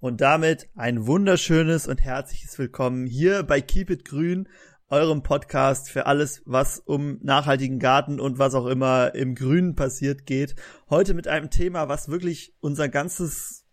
Und damit ein wunderschönes und herzliches Willkommen hier bei Keep It Grün, eurem Podcast für alles, was um nachhaltigen Garten und was auch immer im Grünen passiert geht. Heute mit einem Thema, was wirklich unser ganzes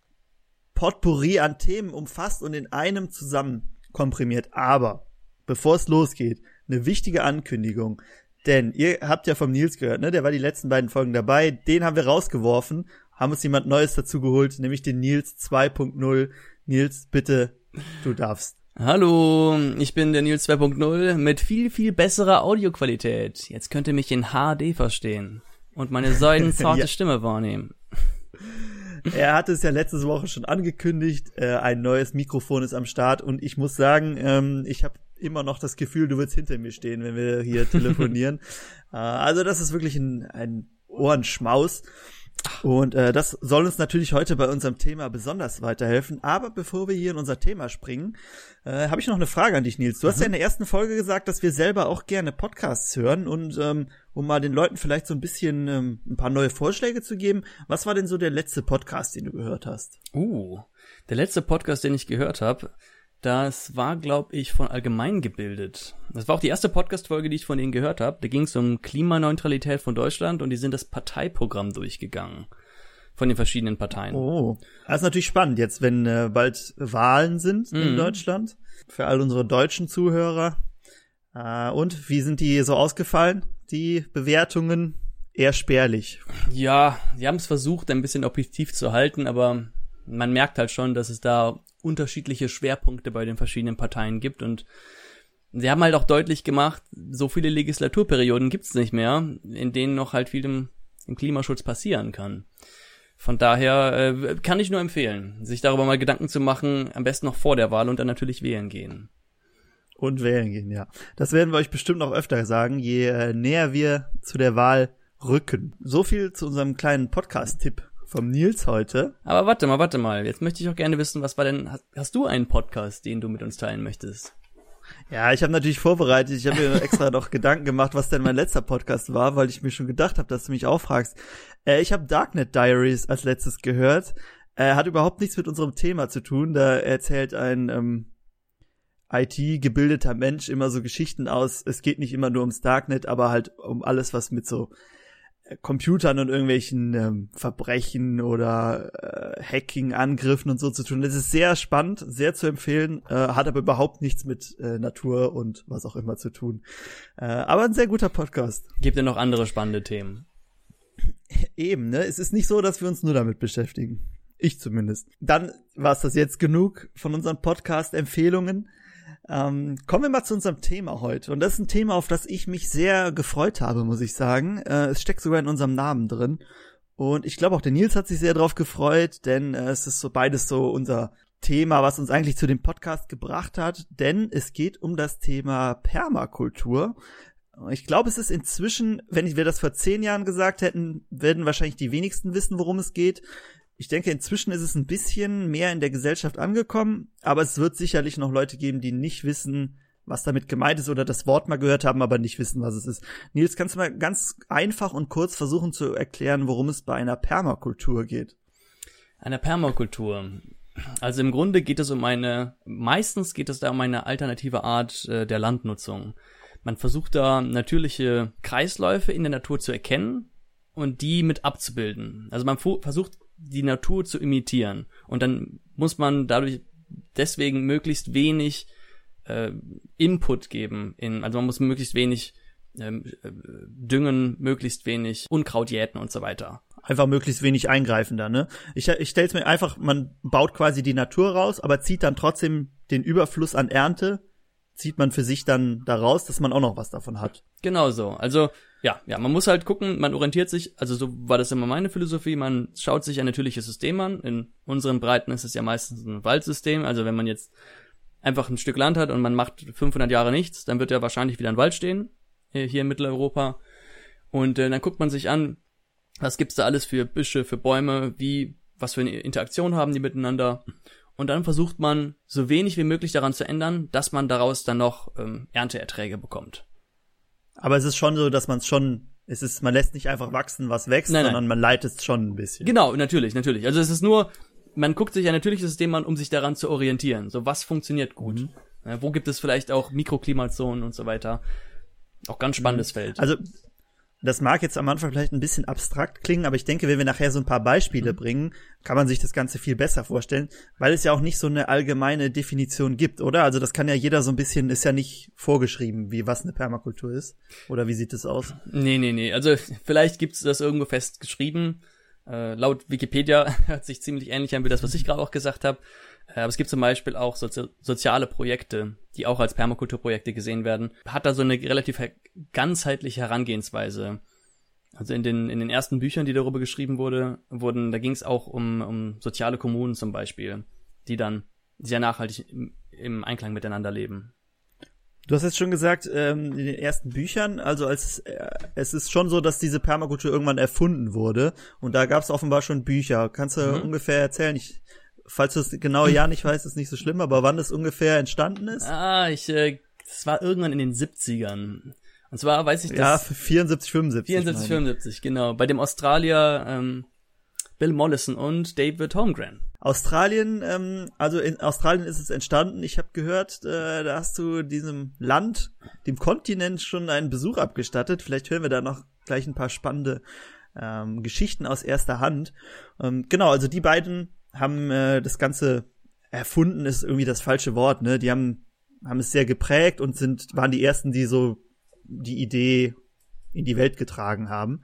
Potpourri an Themen umfasst und in einem zusammen komprimiert. Aber bevor es losgeht, eine wichtige Ankündigung. Denn ihr habt ja vom Nils gehört, ne? Der war die letzten beiden Folgen dabei. Den haben wir rausgeworfen haben uns jemand Neues dazu geholt, nämlich den Nils 2.0. Nils, bitte, du darfst. Hallo, ich bin der Nils 2.0 mit viel, viel besserer Audioqualität. Jetzt könnt ihr mich in HD verstehen und meine säulenzarte ja. Stimme wahrnehmen. Er hatte es ja letzte Woche schon angekündigt, äh, ein neues Mikrofon ist am Start und ich muss sagen, ähm, ich habe immer noch das Gefühl, du wirst hinter mir stehen, wenn wir hier telefonieren. äh, also das ist wirklich ein, ein Ohrenschmaus. Und äh, das soll uns natürlich heute bei unserem Thema besonders weiterhelfen. Aber bevor wir hier in unser Thema springen, äh, habe ich noch eine Frage an dich, Nils. Du mhm. hast ja in der ersten Folge gesagt, dass wir selber auch gerne Podcasts hören und ähm, um mal den Leuten vielleicht so ein bisschen ähm, ein paar neue Vorschläge zu geben. Was war denn so der letzte Podcast, den du gehört hast? Uh, der letzte Podcast, den ich gehört habe, das war, glaube ich, von allgemein gebildet. Das war auch die erste Podcast-Folge, die ich von ihnen gehört habe. Da ging es um Klimaneutralität von Deutschland und die sind das Parteiprogramm durchgegangen von den verschiedenen Parteien. Oh, das ist natürlich spannend jetzt, wenn äh, bald Wahlen sind mhm. in Deutschland. Für all unsere deutschen Zuhörer. Äh, und wie sind die so ausgefallen? Die Bewertungen eher spärlich. Ja, sie haben es versucht, ein bisschen objektiv zu halten, aber man merkt halt schon, dass es da unterschiedliche Schwerpunkte bei den verschiedenen Parteien gibt und sie haben halt auch deutlich gemacht, so viele Legislaturperioden gibt's nicht mehr, in denen noch halt viel im, im Klimaschutz passieren kann. Von daher äh, kann ich nur empfehlen, sich darüber mal Gedanken zu machen, am besten noch vor der Wahl und dann natürlich wählen gehen. Und wählen gehen, ja. Das werden wir euch bestimmt noch öfter sagen, je äh, näher wir zu der Wahl rücken. So viel zu unserem kleinen Podcast-Tipp vom Nils heute. Aber warte mal, warte mal. Jetzt möchte ich auch gerne wissen, was war denn, hast, hast du einen Podcast, den du mit uns teilen möchtest? Ja, ich habe natürlich vorbereitet. Ich habe mir extra noch Gedanken gemacht, was denn mein letzter Podcast war, weil ich mir schon gedacht habe, dass du mich auch fragst. Äh, ich habe Darknet Diaries als letztes gehört. Äh, hat überhaupt nichts mit unserem Thema zu tun. Da erzählt ein ähm, IT-gebildeter Mensch immer so Geschichten aus. Es geht nicht immer nur ums Darknet, aber halt um alles, was mit so Computern und irgendwelchen ähm, Verbrechen oder äh, Hacking-Angriffen und so zu tun. Das ist sehr spannend, sehr zu empfehlen, äh, hat aber überhaupt nichts mit äh, Natur und was auch immer zu tun. Äh, aber ein sehr guter Podcast. Gibt ja noch andere spannende Themen. Eben, ne? Es ist nicht so, dass wir uns nur damit beschäftigen. Ich zumindest. Dann war es das jetzt genug von unseren Podcast-Empfehlungen. Ähm, kommen wir mal zu unserem Thema heute. Und das ist ein Thema, auf das ich mich sehr gefreut habe, muss ich sagen. Äh, es steckt sogar in unserem Namen drin. Und ich glaube auch der Nils hat sich sehr darauf gefreut, denn äh, es ist so beides so unser Thema, was uns eigentlich zu dem Podcast gebracht hat, denn es geht um das Thema Permakultur. Ich glaube, es ist inzwischen, wenn wir das vor zehn Jahren gesagt hätten, werden wahrscheinlich die wenigsten wissen, worum es geht ich denke, inzwischen ist es ein bisschen mehr in der Gesellschaft angekommen, aber es wird sicherlich noch Leute geben, die nicht wissen, was damit gemeint ist oder das Wort mal gehört haben, aber nicht wissen, was es ist. Nils, kannst du mal ganz einfach und kurz versuchen zu erklären, worum es bei einer Permakultur geht? Einer Permakultur. Also im Grunde geht es um eine, meistens geht es da um eine alternative Art äh, der Landnutzung. Man versucht da natürliche Kreisläufe in der Natur zu erkennen und die mit abzubilden. Also man versucht die Natur zu imitieren. Und dann muss man dadurch deswegen möglichst wenig äh, Input geben. In, also man muss möglichst wenig ähm, äh, düngen, möglichst wenig Unkraut jäten und so weiter. Einfach möglichst wenig eingreifen da, ne? Ich, ich stelle es mir einfach, man baut quasi die Natur raus, aber zieht dann trotzdem den Überfluss an Ernte, zieht man für sich dann daraus, dass man auch noch was davon hat. Genau so. Also ja, ja, man muss halt gucken, man orientiert sich, also so war das immer meine Philosophie, man schaut sich ein natürliches System an. In unseren Breiten ist es ja meistens ein Waldsystem, also wenn man jetzt einfach ein Stück Land hat und man macht 500 Jahre nichts, dann wird ja wahrscheinlich wieder ein Wald stehen, äh, hier in Mitteleuropa. Und äh, dann guckt man sich an, was gibt's da alles für Büsche, für Bäume, wie, was für eine Interaktion haben die miteinander. Und dann versucht man, so wenig wie möglich daran zu ändern, dass man daraus dann noch ähm, Ernteerträge bekommt. Aber es ist schon so, dass man es schon, es ist, man lässt nicht einfach wachsen, was wächst, nein, sondern nein. man leitet es schon ein bisschen. Genau, natürlich, natürlich. Also es ist nur, man guckt sich ein natürliches System an, um sich daran zu orientieren. So, was funktioniert gut? Mhm. Ja, wo gibt es vielleicht auch Mikroklimazonen und so weiter? Auch ganz spannendes mhm. Feld. Also das mag jetzt am Anfang vielleicht ein bisschen abstrakt klingen, aber ich denke, wenn wir nachher so ein paar Beispiele mhm. bringen, kann man sich das Ganze viel besser vorstellen, weil es ja auch nicht so eine allgemeine Definition gibt, oder? Also das kann ja jeder so ein bisschen, ist ja nicht vorgeschrieben, wie was eine Permakultur ist. Oder wie sieht es aus? Nee, nee, nee. Also vielleicht gibt's das irgendwo festgeschrieben. Äh, laut Wikipedia hört sich ziemlich ähnlich an wie das, was ich gerade auch gesagt habe. Äh, aber es gibt zum Beispiel auch Sozi soziale Projekte, die auch als Permakulturprojekte gesehen werden. Hat da so eine relativ ganzheitliche Herangehensweise. Also in den, in den ersten Büchern, die darüber geschrieben wurde, wurden, da ging es auch um, um soziale Kommunen zum Beispiel, die dann sehr nachhaltig im, im Einklang miteinander leben. Du hast jetzt schon gesagt, ähm, in den ersten Büchern, also als äh, es ist schon so, dass diese Permakultur irgendwann erfunden wurde und da gab es offenbar schon Bücher. Kannst du mhm. ungefähr erzählen? Ich falls du es genau ja nicht weißt, ist nicht so schlimm, aber wann es ungefähr entstanden ist? Ah, ich, äh, das war irgendwann in den 70ern. Und zwar weiß ich das. Ja, 74, 75. 74, 75, genau. Bei dem Australier ähm, Bill Mollison und David Holmgren. Australien, ähm, also in Australien ist es entstanden. Ich habe gehört, äh, da hast du diesem Land, dem Kontinent schon einen Besuch abgestattet. Vielleicht hören wir da noch gleich ein paar spannende ähm, Geschichten aus erster Hand. Ähm, genau, also die beiden haben äh, das Ganze erfunden, ist irgendwie das falsche Wort, ne? Die haben, haben es sehr geprägt und sind, waren die ersten, die so die Idee in die Welt getragen haben.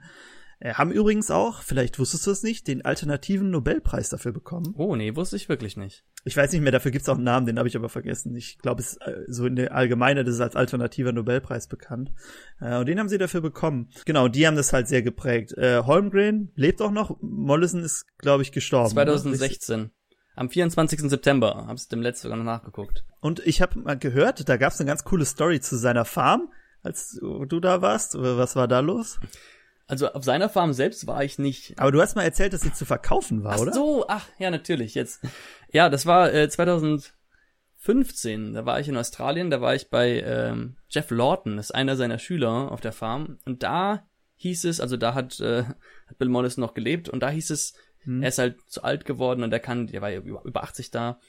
Äh, haben übrigens auch, vielleicht wusstest du es nicht, den alternativen Nobelpreis dafür bekommen. Oh, nee, wusste ich wirklich nicht. Ich weiß nicht mehr, dafür gibt's auch einen Namen, den habe ich aber vergessen. Ich glaube, es äh, so in der Allgemeine, das ist als alternativer Nobelpreis bekannt. Äh, und den haben sie dafür bekommen. Genau, die haben das halt sehr geprägt. Holmgren lebt auch noch. Mollison ist, glaube ich, gestorben. 2016. Ne? Am 24. September, hab's dem letzten sogar noch nachgeguckt. Und ich habe mal gehört, da gab's eine ganz coole Story zu seiner Farm, als du da warst. Was war da los? Also auf seiner Farm selbst war ich nicht. Aber du hast mal erzählt, dass sie zu verkaufen war, ach oder? Ach so, ach ja, natürlich. Jetzt, ja, das war äh, 2015. Da war ich in Australien. Da war ich bei ähm, Jeff Lawton, das ist einer seiner Schüler auf der Farm. Und da hieß es, also da hat, äh, hat Bill Mollison noch gelebt. Und da hieß es, hm. er ist halt zu alt geworden und er kann, er war ja über, über 80 da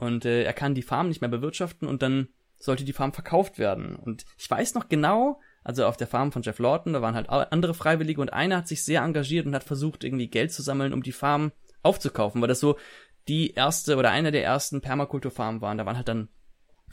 und äh, er kann die Farm nicht mehr bewirtschaften und dann sollte die Farm verkauft werden. Und ich weiß noch genau, also auf der Farm von Jeff Lawton, da waren halt andere Freiwillige und einer hat sich sehr engagiert und hat versucht, irgendwie Geld zu sammeln, um die Farm aufzukaufen, weil das so die erste oder eine der ersten Permakulturfarmen waren. Da waren halt dann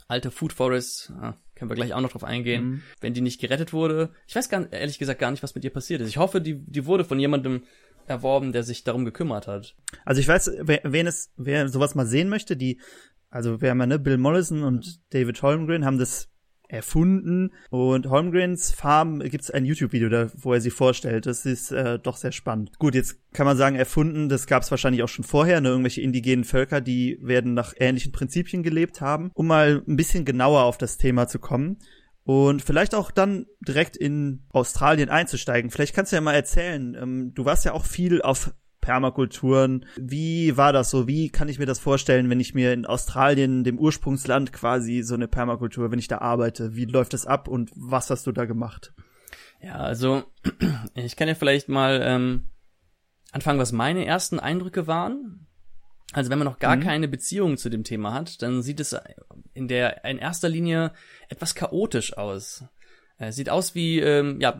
alte Food Forests, ah, können wir gleich auch noch drauf eingehen, mhm. wenn die nicht gerettet wurde. Ich weiß gar, ehrlich gesagt gar nicht, was mit ihr passiert ist. Ich hoffe, die, die wurde von jemandem erworben, der sich darum gekümmert hat. Also ich weiß, wer, wen es, wer sowas mal sehen möchte, die, also wer mal, ne, Bill Mollison und David Holmgren haben das erfunden. Und Holmgrens Farm gibt's ein YouTube-Video, da, wo er sie vorstellt. Das ist äh, doch sehr spannend. Gut, jetzt kann man sagen, erfunden, das gab's wahrscheinlich auch schon vorher, ne? Irgendwelche indigenen Völker, die werden nach ähnlichen Prinzipien gelebt haben. Um mal ein bisschen genauer auf das Thema zu kommen. Und vielleicht auch dann direkt in Australien einzusteigen. Vielleicht kannst du ja mal erzählen, ähm, du warst ja auch viel auf Permakulturen. Wie war das so? Wie kann ich mir das vorstellen, wenn ich mir in Australien, dem Ursprungsland quasi so eine Permakultur, wenn ich da arbeite? Wie läuft das ab und was hast du da gemacht? Ja, also ich kann ja vielleicht mal ähm, anfangen, was meine ersten Eindrücke waren. Also wenn man noch gar mhm. keine Beziehung zu dem Thema hat, dann sieht es in der in erster Linie etwas chaotisch aus. Es sieht aus wie ähm, ja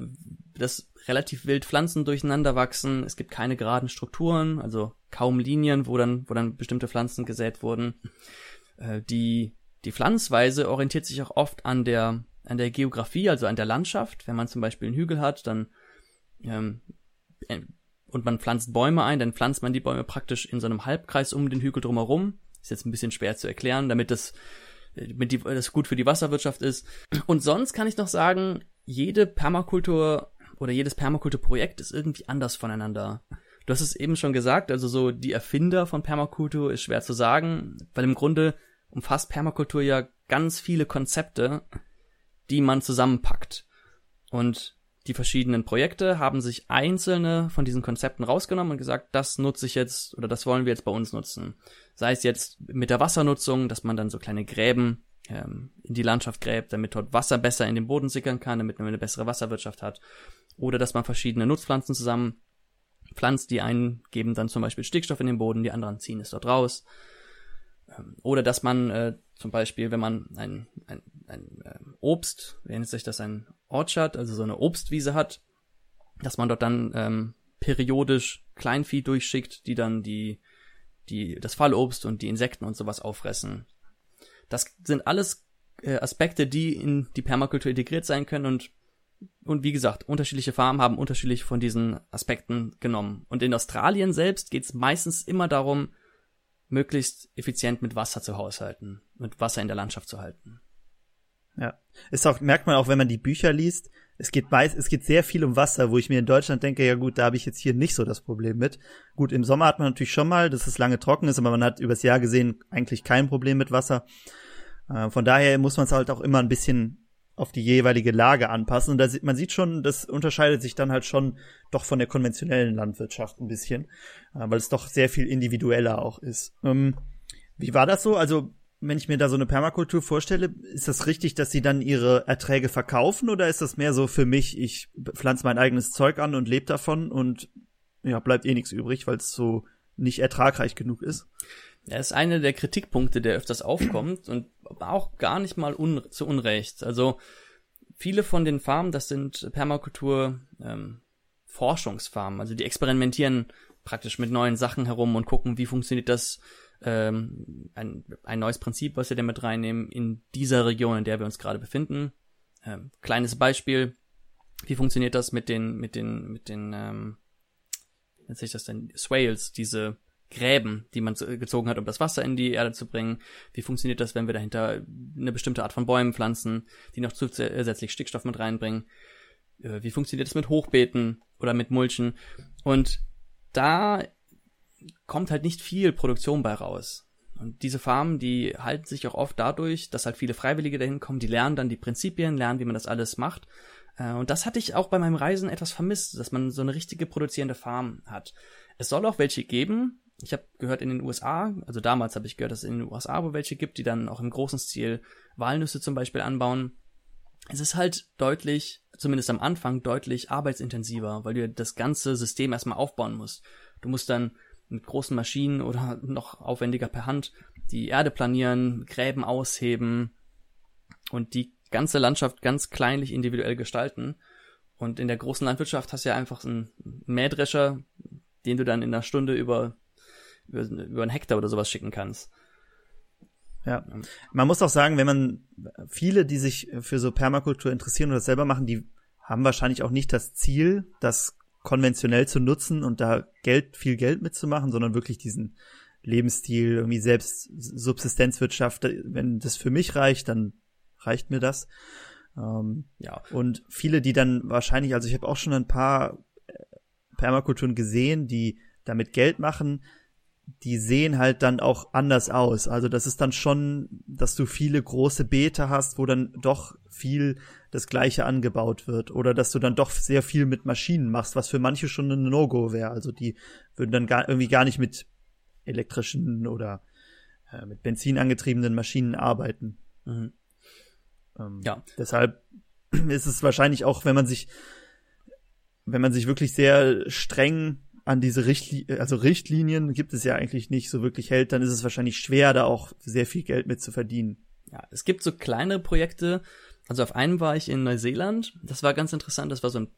das relativ wild Pflanzen durcheinander wachsen. Es gibt keine geraden Strukturen, also kaum Linien, wo dann, wo dann bestimmte Pflanzen gesät wurden. Äh, die, die Pflanzweise orientiert sich auch oft an der, an der Geografie, also an der Landschaft. Wenn man zum Beispiel einen Hügel hat, dann, ähm, äh, und man pflanzt Bäume ein, dann pflanzt man die Bäume praktisch in so einem Halbkreis um den Hügel drumherum. Ist jetzt ein bisschen schwer zu erklären, damit das, damit die, das gut für die Wasserwirtschaft ist. Und sonst kann ich noch sagen, jede Permakultur oder jedes Permakulturprojekt ist irgendwie anders voneinander. Du hast es eben schon gesagt, also so die Erfinder von Permakultur ist schwer zu sagen, weil im Grunde umfasst Permakultur ja ganz viele Konzepte, die man zusammenpackt. Und die verschiedenen Projekte haben sich einzelne von diesen Konzepten rausgenommen und gesagt, das nutze ich jetzt oder das wollen wir jetzt bei uns nutzen. Sei es jetzt mit der Wassernutzung, dass man dann so kleine Gräben ähm, in die Landschaft gräbt, damit dort Wasser besser in den Boden sickern kann, damit man eine bessere Wasserwirtschaft hat oder dass man verschiedene Nutzpflanzen zusammen pflanzt. Die einen geben dann zum Beispiel Stickstoff in den Boden, die anderen ziehen es dort raus. Ähm, oder dass man äh, zum Beispiel, wenn man ein, ein, ein äh, Obst, wie nennt sich das, ein Orchard, also so eine Obstwiese hat, dass man dort dann ähm, periodisch Kleinvieh durchschickt, die dann die, die, das Fallobst und die Insekten und sowas auffressen. Das sind alles äh, Aspekte, die in die Permakultur integriert sein können und und wie gesagt, unterschiedliche Farmen haben unterschiedlich von diesen Aspekten genommen. Und in Australien selbst geht es meistens immer darum, möglichst effizient mit Wasser zu haushalten, mit Wasser in der Landschaft zu halten. Ja. Ist auch, merkt man auch, wenn man die Bücher liest, es geht meist, es geht sehr viel um Wasser, wo ich mir in Deutschland denke, ja gut, da habe ich jetzt hier nicht so das Problem mit. Gut, im Sommer hat man natürlich schon mal, dass es lange trocken ist, aber man hat übers Jahr gesehen eigentlich kein Problem mit Wasser. Äh, von daher muss man es halt auch immer ein bisschen auf die jeweilige Lage anpassen. Und da sieht, man sieht schon, das unterscheidet sich dann halt schon doch von der konventionellen Landwirtschaft ein bisschen, äh, weil es doch sehr viel individueller auch ist. Ähm, wie war das so? Also, wenn ich mir da so eine Permakultur vorstelle, ist das richtig, dass sie dann ihre Erträge verkaufen oder ist das mehr so für mich, ich pflanze mein eigenes Zeug an und lebe davon und ja, bleibt eh nichts übrig, weil es so nicht ertragreich genug ist? Er ist einer der Kritikpunkte, der öfters aufkommt und auch gar nicht mal un zu Unrecht. Also viele von den Farmen, das sind Permakultur ähm, Forschungsfarmen, also die experimentieren praktisch mit neuen Sachen herum und gucken, wie funktioniert das ähm, ein, ein neues Prinzip, was wir da mit reinnehmen in dieser Region, in der wir uns gerade befinden. Ähm, kleines Beispiel, wie funktioniert das mit den mit den mit den ähm, nennt sich das denn Swales, diese Gräben, die man gezogen hat, um das Wasser in die Erde zu bringen. Wie funktioniert das, wenn wir dahinter eine bestimmte Art von Bäumen pflanzen, die noch zusätzlich Stickstoff mit reinbringen? Äh, wie funktioniert das mit Hochbeeten oder mit Mulchen? Und da kommt halt nicht viel Produktion bei raus. Und diese Farmen, die halten sich auch oft dadurch, dass halt viele Freiwillige dahin kommen, die lernen dann die Prinzipien, lernen, wie man das alles macht. Äh, und das hatte ich auch bei meinem Reisen etwas vermisst, dass man so eine richtige produzierende Farm hat. Es soll auch welche geben, ich habe gehört in den USA, also damals habe ich gehört, dass es in den USA wo welche gibt, die dann auch im großen Stil Walnüsse zum Beispiel anbauen. Es ist halt deutlich, zumindest am Anfang, deutlich arbeitsintensiver, weil du das ganze System erstmal aufbauen musst. Du musst dann mit großen Maschinen oder noch aufwendiger per Hand die Erde planieren, Gräben ausheben und die ganze Landschaft ganz kleinlich individuell gestalten. Und in der großen Landwirtschaft hast du ja einfach einen Mähdrescher, den du dann in einer Stunde über über, über einen Hektar oder sowas schicken kannst. Ja. Man muss auch sagen, wenn man viele, die sich für so Permakultur interessieren und das selber machen, die haben wahrscheinlich auch nicht das Ziel, das konventionell zu nutzen und da Geld, viel Geld mitzumachen, sondern wirklich diesen Lebensstil, irgendwie selbst Subsistenzwirtschaft. Wenn das für mich reicht, dann reicht mir das. Ähm, ja. Und viele, die dann wahrscheinlich, also ich habe auch schon ein paar äh, Permakulturen gesehen, die damit Geld machen, die sehen halt dann auch anders aus. Also das ist dann schon, dass du viele große Beete hast, wo dann doch viel das gleiche angebaut wird oder dass du dann doch sehr viel mit Maschinen machst, was für manche schon ein No-Go wäre. Also die würden dann gar, irgendwie gar nicht mit elektrischen oder äh, mit Benzin angetriebenen Maschinen arbeiten. Mhm. Ähm, ja. Deshalb ist es wahrscheinlich auch, wenn man sich, wenn man sich wirklich sehr streng an diese Richtlinien, also Richtlinien gibt es ja eigentlich nicht so wirklich hält, dann ist es wahrscheinlich schwer, da auch sehr viel Geld mit zu verdienen. Ja, es gibt so kleinere Projekte. Also auf einem war ich in Neuseeland. Das war ganz interessant. Das war so ein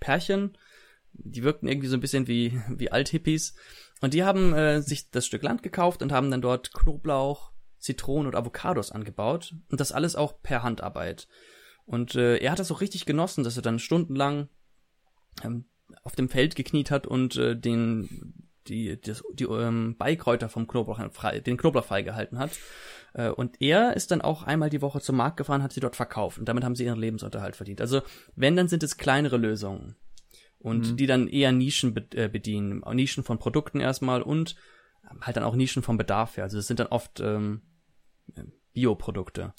Pärchen. Die wirkten irgendwie so ein bisschen wie, wie Althippies. Und die haben äh, sich das Stück Land gekauft und haben dann dort Knoblauch, Zitronen und Avocados angebaut. Und das alles auch per Handarbeit. Und äh, er hat das auch richtig genossen, dass er dann stundenlang ähm, auf dem Feld gekniet hat und äh, den die das, die ähm, Beikräuter vom Knoblauch frei, den Knoblauch freigehalten hat. Äh, und er ist dann auch einmal die Woche zum Markt gefahren, hat sie dort verkauft und damit haben sie ihren Lebensunterhalt verdient. Also wenn, dann sind es kleinere Lösungen und mhm. die dann eher Nischen be äh, bedienen, Nischen von Produkten erstmal und halt dann auch Nischen vom Bedarf her. Also es sind dann oft ähm, Bioprodukte,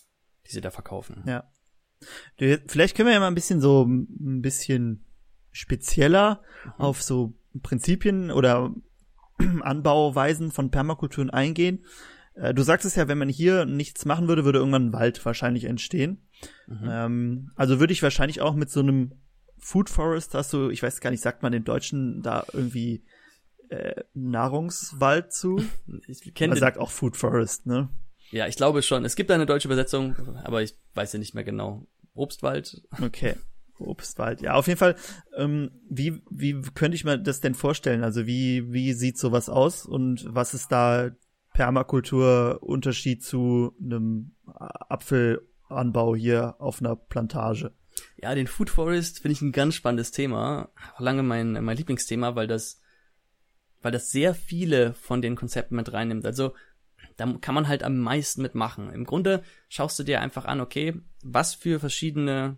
die sie da verkaufen. Ja. Vielleicht können wir ja mal ein bisschen so ein bisschen spezieller mhm. auf so Prinzipien oder Anbauweisen von Permakulturen eingehen. Äh, du sagst es ja, wenn man hier nichts machen würde, würde irgendwann ein Wald wahrscheinlich entstehen. Mhm. Ähm, also würde ich wahrscheinlich auch mit so einem Food Forest hast du, ich weiß gar nicht, sagt man den Deutschen da irgendwie äh, Nahrungswald zu? Ich kenne Man sagt auch Food Forest, ne? Ja, ich glaube schon. Es gibt eine deutsche Übersetzung, aber ich weiß ja nicht mehr genau. Obstwald. Okay. Obstwald. Ja, auf jeden Fall. Ähm, wie wie könnte ich mir das denn vorstellen? Also wie wie sieht sowas aus und was ist da Permakultur Unterschied zu einem Apfelanbau hier auf einer Plantage? Ja, den Food Forest finde ich ein ganz spannendes Thema. Lange mein mein Lieblingsthema, weil das weil das sehr viele von den Konzepten mit reinnimmt. Also da kann man halt am meisten mitmachen. Im Grunde schaust du dir einfach an, okay, was für verschiedene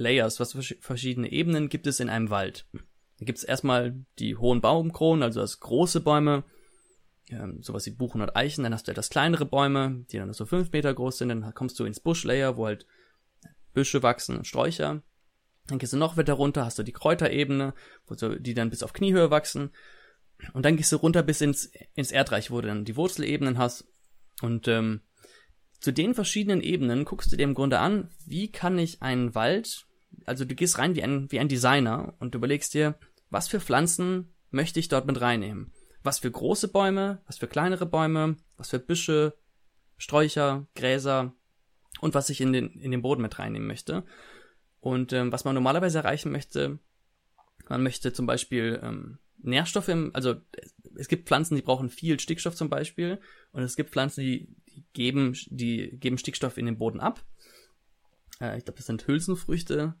Layers, was für verschiedene Ebenen gibt es in einem Wald. Da gibt es erstmal die hohen Baumkronen, also das große Bäume, ähm, sowas wie Buchen und Eichen, dann hast du etwas kleinere Bäume, die dann so fünf Meter groß sind, dann kommst du ins Buschlayer, wo halt Büsche wachsen und Sträucher. Dann gehst du noch weiter runter, hast du die Kräuterebene, wo so, die dann bis auf Kniehöhe wachsen. Und dann gehst du runter bis ins, ins Erdreich, wo du dann die Wurzelebenen hast. Und ähm, zu den verschiedenen Ebenen guckst du dir im Grunde an, wie kann ich einen Wald, also du gehst rein wie ein, wie ein Designer und überlegst dir, was für Pflanzen möchte ich dort mit reinnehmen? Was für große Bäume, was für kleinere Bäume, was für Büsche, Sträucher, Gräser und was ich in den, in den Boden mit reinnehmen möchte. Und ähm, was man normalerweise erreichen möchte, man möchte zum Beispiel ähm, Nährstoffe im, also es gibt Pflanzen, die brauchen viel Stickstoff zum Beispiel und es gibt Pflanzen, die, die geben, die geben Stickstoff in den Boden ab. Äh, ich glaube, das sind Hülsenfrüchte,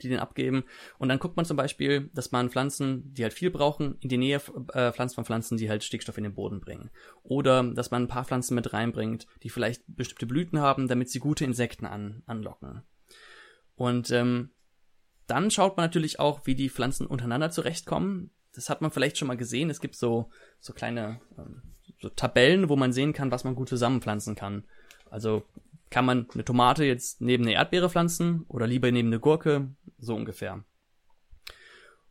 die den abgeben. Und dann guckt man zum Beispiel, dass man Pflanzen, die halt viel brauchen, in die Nähe äh, pflanzt von Pflanzen, die halt Stickstoff in den Boden bringen. Oder dass man ein paar Pflanzen mit reinbringt, die vielleicht bestimmte Blüten haben, damit sie gute Insekten an, anlocken. Und ähm, dann schaut man natürlich auch, wie die Pflanzen untereinander zurechtkommen das hat man vielleicht schon mal gesehen. Es gibt so, so kleine ähm, so Tabellen, wo man sehen kann, was man gut zusammenpflanzen kann. Also kann man eine Tomate jetzt neben eine Erdbeere pflanzen oder lieber neben eine Gurke, so ungefähr.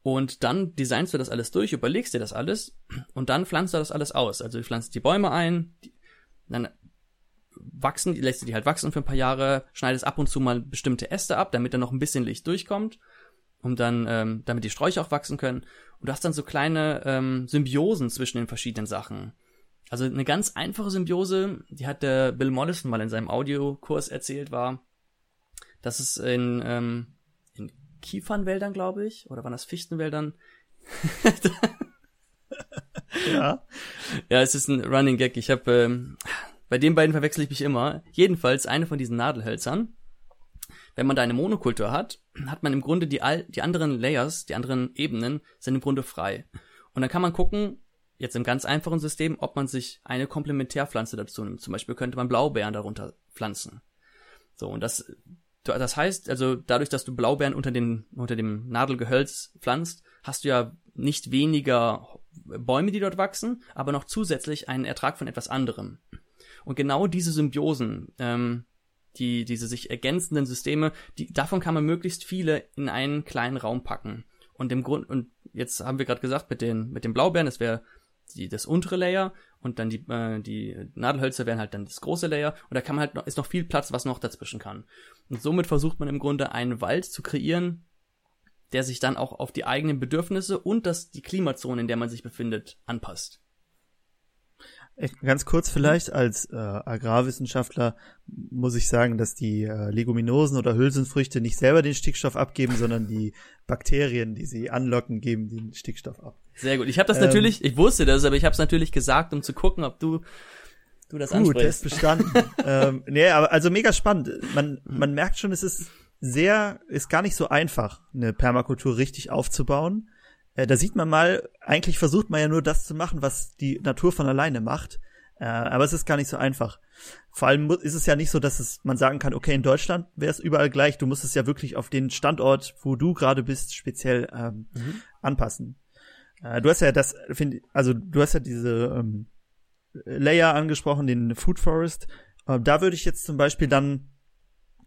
Und dann designst du das alles durch, überlegst dir das alles und dann pflanzt du das alles aus. Also du pflanzt die Bäume ein, die, dann wachsen, lässt du die halt wachsen für ein paar Jahre, schneidest ab und zu mal bestimmte Äste ab, damit da noch ein bisschen Licht durchkommt, um dann, ähm, damit die Sträucher auch wachsen können. Und du hast dann so kleine ähm, Symbiosen zwischen den verschiedenen Sachen. Also eine ganz einfache Symbiose, die hat der Bill Mollison mal in seinem Audiokurs erzählt, war, dass es in, ähm, in Kiefernwäldern, glaube ich, oder waren das Fichtenwäldern? ja. Ja, es ist ein Running Gag. Ich habe ähm, bei den beiden verwechsel ich mich immer. Jedenfalls eine von diesen Nadelhölzern wenn man da eine Monokultur hat, hat man im Grunde die, all, die anderen Layers, die anderen Ebenen, sind im Grunde frei. Und dann kann man gucken, jetzt im ganz einfachen System, ob man sich eine Komplementärpflanze dazu nimmt. Zum Beispiel könnte man Blaubeeren darunter pflanzen. So, und das, das heißt, also dadurch, dass du Blaubeeren unter, den, unter dem Nadelgehölz pflanzt, hast du ja nicht weniger Bäume, die dort wachsen, aber noch zusätzlich einen Ertrag von etwas anderem. Und genau diese Symbiosen, ähm, die, diese sich ergänzenden Systeme, die, davon kann man möglichst viele in einen kleinen Raum packen. Und im Grund, und jetzt haben wir gerade gesagt, mit den, mit den Blaubeeren, das wäre die, das untere Layer und dann die, äh, die Nadelhölzer wären halt dann das große Layer und da kann man halt noch, ist noch viel Platz, was noch dazwischen kann. Und somit versucht man im Grunde einen Wald zu kreieren, der sich dann auch auf die eigenen Bedürfnisse und das, die Klimazone, in der man sich befindet, anpasst. Ganz kurz vielleicht, als äh, Agrarwissenschaftler muss ich sagen, dass die äh, Leguminosen oder Hülsenfrüchte nicht selber den Stickstoff abgeben, sondern die Bakterien, die sie anlocken, geben den Stickstoff ab. Sehr gut. Ich habe das ähm, natürlich, ich wusste das, aber ich habe es natürlich gesagt, um zu gucken, ob du du das gut, ansprichst. Gut, Test bestanden. ähm, nee, aber also mega spannend. Man man merkt schon, es ist sehr, ist gar nicht so einfach, eine Permakultur richtig aufzubauen. Äh, da sieht man mal, eigentlich versucht man ja nur das zu machen, was die Natur von alleine macht. Äh, aber es ist gar nicht so einfach. Vor allem ist es ja nicht so, dass es, man sagen kann, okay, in Deutschland wäre es überall gleich. Du musst es ja wirklich auf den Standort, wo du gerade bist, speziell ähm, mhm. anpassen. Äh, du hast ja das, find, also du hast ja diese ähm, Layer angesprochen, den Food Forest. Äh, da würde ich jetzt zum Beispiel dann,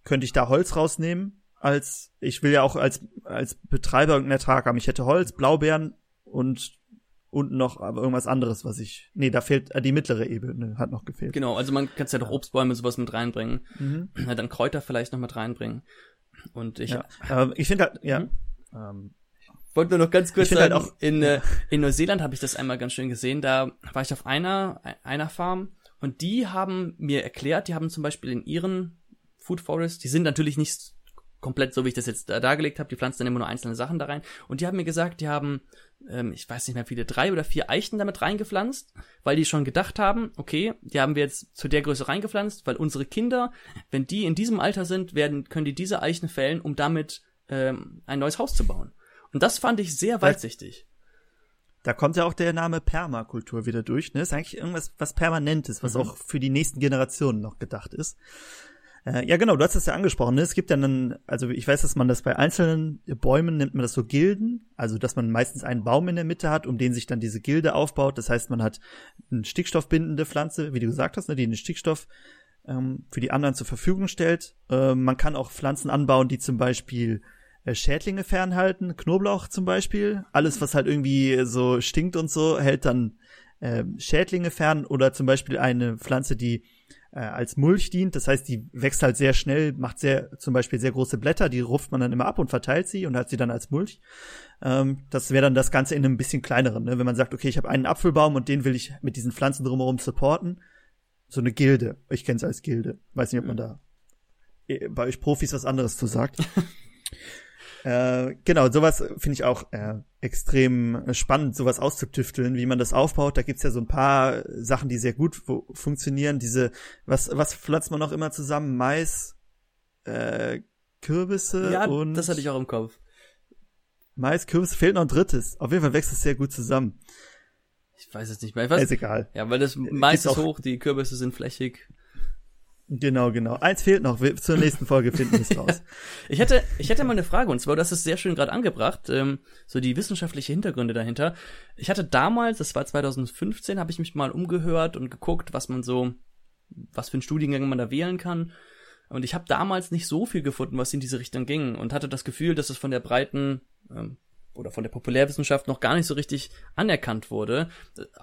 könnte ich da Holz rausnehmen als ich will ja auch als als Betreiber irgendeinen Ertrag haben. Ich hätte Holz, Blaubeeren und unten noch irgendwas anderes, was ich. Nee, da fehlt äh, die mittlere Ebene, hat noch gefehlt. Genau, also man kann ja doch Obstbäume sowas mit reinbringen. Mhm. Dann Kräuter vielleicht noch mit reinbringen. Und ich. Ja, aber ich finde halt, ja. Mhm. Ähm, wollte nur noch ganz kurz halt sagen, halt auch, in, äh, in Neuseeland habe ich das einmal ganz schön gesehen. Da war ich auf einer, einer Farm und die haben mir erklärt, die haben zum Beispiel in ihren Food Forest, die sind natürlich nicht komplett so, wie ich das jetzt da dargelegt habe, die pflanzen dann immer nur einzelne Sachen da rein. Und die haben mir gesagt, die haben, ähm, ich weiß nicht mehr viele, drei oder vier Eichen damit reingepflanzt, weil die schon gedacht haben, okay, die haben wir jetzt zu der Größe reingepflanzt, weil unsere Kinder, wenn die in diesem Alter sind, werden, können die diese Eichen fällen, um damit ähm, ein neues Haus zu bauen. Und das fand ich sehr weitsichtig. Da kommt ja auch der Name Permakultur wieder durch. Ne? ist eigentlich irgendwas, was Permanentes, was mhm. auch für die nächsten Generationen noch gedacht ist. Äh, ja, genau, du hast das ja angesprochen. Ne? Es gibt ja dann, also ich weiß, dass man das bei einzelnen Bäumen nennt man das so Gilden, also dass man meistens einen Baum in der Mitte hat, um den sich dann diese Gilde aufbaut. Das heißt, man hat eine stickstoffbindende Pflanze, wie du gesagt hast, ne, die den Stickstoff ähm, für die anderen zur Verfügung stellt. Äh, man kann auch Pflanzen anbauen, die zum Beispiel Schädlinge fernhalten, Knoblauch zum Beispiel. Alles, was halt irgendwie so stinkt und so, hält dann äh, Schädlinge fern oder zum Beispiel eine Pflanze, die äh, als Mulch dient. Das heißt, die wächst halt sehr schnell, macht sehr zum Beispiel sehr große Blätter, die ruft man dann immer ab und verteilt sie und hat sie dann als Mulch. Ähm, das wäre dann das Ganze in einem bisschen kleineren. Ne? Wenn man sagt, okay, ich habe einen Apfelbaum und den will ich mit diesen Pflanzen drumherum supporten. So eine Gilde. Ich kenne es als Gilde. Weiß nicht, ob man da äh, bei euch Profis was anderes zu sagt. Äh, genau, sowas finde ich auch äh, extrem spannend, sowas auszutüfteln, wie man das aufbaut. Da gibt's ja so ein paar Sachen, die sehr gut funktionieren. Diese, was, was pflanzt man noch immer zusammen? Mais, äh, Kürbisse ja, und. Das hatte ich auch im Kopf. Mais, Kürbisse, fehlt noch ein drittes. Auf jeden Fall wächst es sehr gut zusammen. Ich weiß es nicht mehr. Ich weiß, ist egal. Ja, weil das Mais ist hoch, die Kürbisse sind flächig. Genau, genau. Eins fehlt noch. Zur nächsten Folge finden wir es raus. ich hätte, ich hätte mal eine Frage und zwar, das ist sehr schön gerade angebracht, ähm, so die wissenschaftliche Hintergründe dahinter. Ich hatte damals, das war 2015, habe ich mich mal umgehört und geguckt, was man so, was für einen Studiengang man da wählen kann. Und ich habe damals nicht so viel gefunden, was in diese Richtung ging und hatte das Gefühl, dass es von der breiten ähm, oder von der Populärwissenschaft noch gar nicht so richtig anerkannt wurde.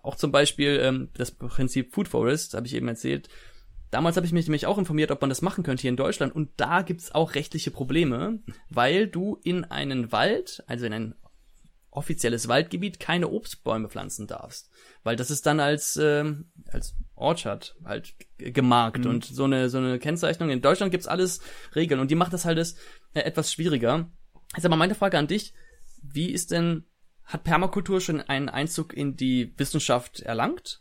Auch zum Beispiel ähm, das Prinzip Food Forest, habe ich eben erzählt, Damals habe ich mich nämlich auch informiert, ob man das machen könnte hier in Deutschland und da gibt's auch rechtliche Probleme, weil du in einen Wald, also in ein offizielles Waldgebiet, keine Obstbäume pflanzen darfst, weil das ist dann als äh, als Orchard halt gemarkt mhm. und so eine so eine Kennzeichnung. In Deutschland gibt's alles Regeln und die macht das halt das, äh, etwas schwieriger. Jetzt aber meine Frage an dich: Wie ist denn hat Permakultur schon einen Einzug in die Wissenschaft erlangt?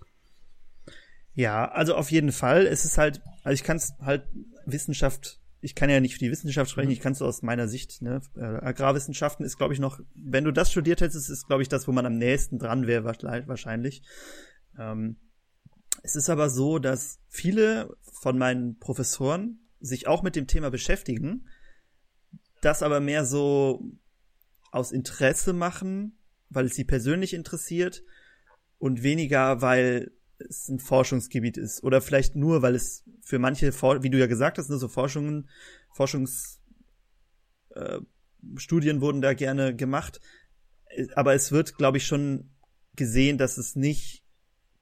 Ja, also auf jeden Fall. Es ist halt, also ich kann es halt Wissenschaft, ich kann ja nicht für die Wissenschaft sprechen, mhm. ich kann es aus meiner Sicht, ne? Äh, Agrarwissenschaften ist, glaube ich, noch, wenn du das studiert hättest, ist, glaube ich, das, wo man am nächsten dran wäre, wahrscheinlich. Ähm, es ist aber so, dass viele von meinen Professoren sich auch mit dem Thema beschäftigen, das aber mehr so aus Interesse machen, weil es sie persönlich interessiert und weniger, weil es ein Forschungsgebiet ist. Oder vielleicht nur, weil es für manche, wie du ja gesagt hast, ne, so Forschungen, Forschungsstudien äh, wurden da gerne gemacht. Aber es wird, glaube ich, schon gesehen, dass es nicht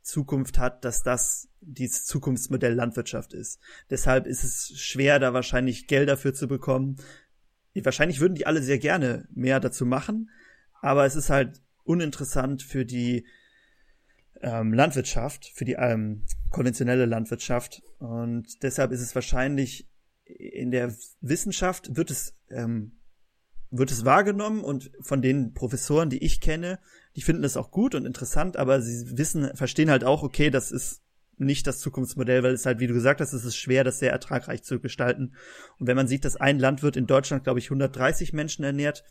Zukunft hat, dass das dieses Zukunftsmodell Landwirtschaft ist. Deshalb ist es schwer, da wahrscheinlich Geld dafür zu bekommen. Wahrscheinlich würden die alle sehr gerne mehr dazu machen, aber es ist halt uninteressant für die ähm, Landwirtschaft, für die ähm, konventionelle Landwirtschaft. Und deshalb ist es wahrscheinlich in der Wissenschaft wird es ähm, wird es wahrgenommen und von den Professoren, die ich kenne, die finden das auch gut und interessant, aber sie wissen, verstehen halt auch, okay, das ist nicht das Zukunftsmodell, weil es halt, wie du gesagt hast, es ist schwer, das sehr ertragreich zu gestalten. Und wenn man sieht, dass ein Landwirt in Deutschland, glaube ich, 130 Menschen ernährt,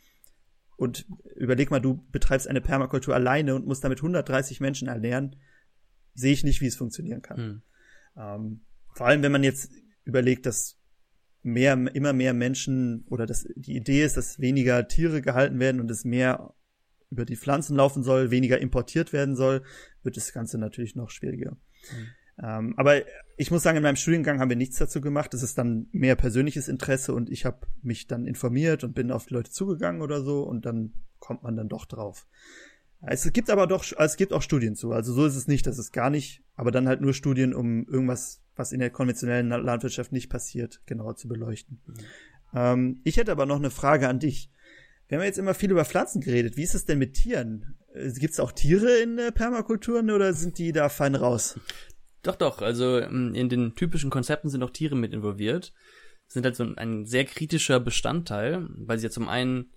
und überleg mal, du betreibst eine Permakultur alleine und musst damit 130 Menschen ernähren, sehe ich nicht, wie es funktionieren kann. Hm. Ähm, vor allem, wenn man jetzt überlegt, dass mehr, immer mehr Menschen oder dass die Idee ist, dass weniger Tiere gehalten werden und es mehr über die Pflanzen laufen soll, weniger importiert werden soll, wird das Ganze natürlich noch schwieriger. Hm. Ähm, aber ich muss sagen, in meinem Studiengang haben wir nichts dazu gemacht. Das ist dann mehr persönliches Interesse und ich habe mich dann informiert und bin auf die Leute zugegangen oder so und dann kommt man dann doch drauf. Es gibt aber doch, es gibt auch Studien zu. Also so ist es nicht, das ist gar nicht, aber dann halt nur Studien, um irgendwas, was in der konventionellen Landwirtschaft nicht passiert, genauer zu beleuchten. Mhm. Ähm, ich hätte aber noch eine Frage an dich. Wir haben jetzt immer viel über Pflanzen geredet. Wie ist es denn mit Tieren? Äh, Gibt es auch Tiere in äh, Permakulturen oder sind die da fein raus? Doch, doch. Also ähm, in den typischen Konzepten sind auch Tiere mit involviert. Sind halt so ein sehr kritischer Bestandteil, weil sie ja zum einen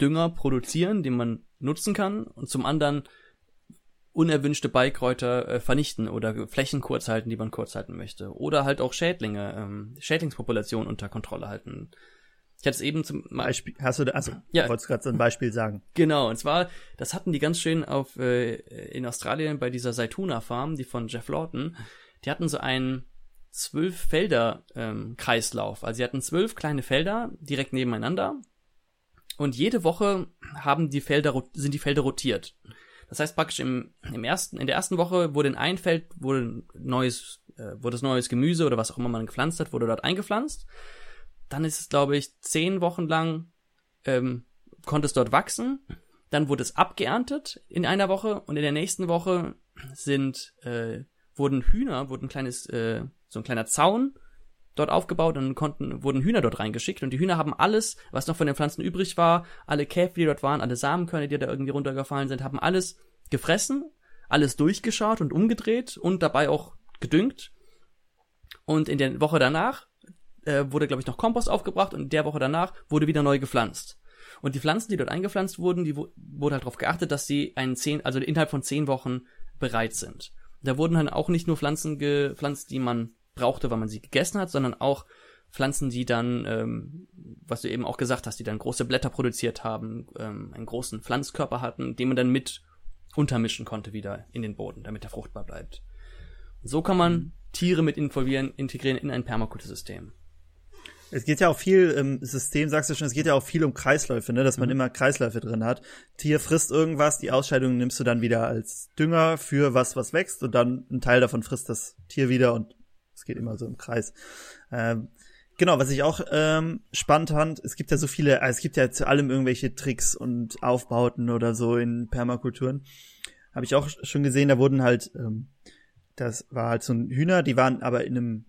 Dünger produzieren, den man nutzen kann, und zum anderen unerwünschte Beikräuter äh, vernichten oder Flächen kurz halten, die man kurz halten möchte. Oder halt auch Schädlinge, ähm, Schädlingspopulationen unter Kontrolle halten. Ich hatte es eben zum Beispiel. Hast du da, also ja, wolltest gerade so ein Beispiel sagen? Genau, und zwar, das hatten die ganz schön auf äh, in Australien bei dieser Saituna Farm, die von Jeff Lawton. Die hatten so einen zwölf Felder ähm, Kreislauf. Also sie hatten zwölf kleine Felder direkt nebeneinander und jede Woche haben die Felder sind die Felder rotiert. Das heißt praktisch im, im ersten, in der ersten Woche wurde in ein Feld wurde neues, äh, wurde das neues Gemüse oder was auch immer man gepflanzt hat, wurde dort eingepflanzt. Dann ist es, glaube ich, zehn Wochen lang ähm, konnte es dort wachsen. Dann wurde es abgeerntet in einer Woche und in der nächsten Woche sind äh, wurden Hühner, wurden ein kleines, äh, so ein kleiner Zaun dort aufgebaut und konnten, wurden Hühner dort reingeschickt und die Hühner haben alles, was noch von den Pflanzen übrig war, alle Käfer, die dort waren, alle Samenkörner, die da irgendwie runtergefallen sind, haben alles gefressen, alles durchgeschaut und umgedreht und dabei auch gedüngt. Und in der Woche danach äh, wurde, glaube ich, noch Kompost aufgebracht und der Woche danach wurde wieder neu gepflanzt. Und die Pflanzen, die dort eingepflanzt wurden, die wurde halt darauf geachtet, dass sie einen zehn, also innerhalb von zehn Wochen bereit sind. Da wurden halt auch nicht nur Pflanzen gepflanzt, die man brauchte, weil man sie gegessen hat, sondern auch Pflanzen, die dann, ähm, was du eben auch gesagt hast, die dann große Blätter produziert haben, ähm, einen großen Pflanzkörper hatten, den man dann mit untermischen konnte wieder in den Boden, damit er fruchtbar bleibt. Und so kann man mhm. Tiere mit involvieren, integrieren in ein Permakultursystem. Es geht ja auch viel im System, sagst du schon, es geht ja auch viel um Kreisläufe, ne, dass man mhm. immer Kreisläufe drin hat. Tier frisst irgendwas, die Ausscheidungen nimmst du dann wieder als Dünger für was, was wächst und dann ein Teil davon frisst das Tier wieder und es geht immer so im Kreis. Ähm, genau, was ich auch ähm, spannend fand, es gibt ja so viele, es gibt ja zu allem irgendwelche Tricks und Aufbauten oder so in Permakulturen. Habe ich auch schon gesehen, da wurden halt, ähm, das war halt so ein Hühner, die waren aber in einem,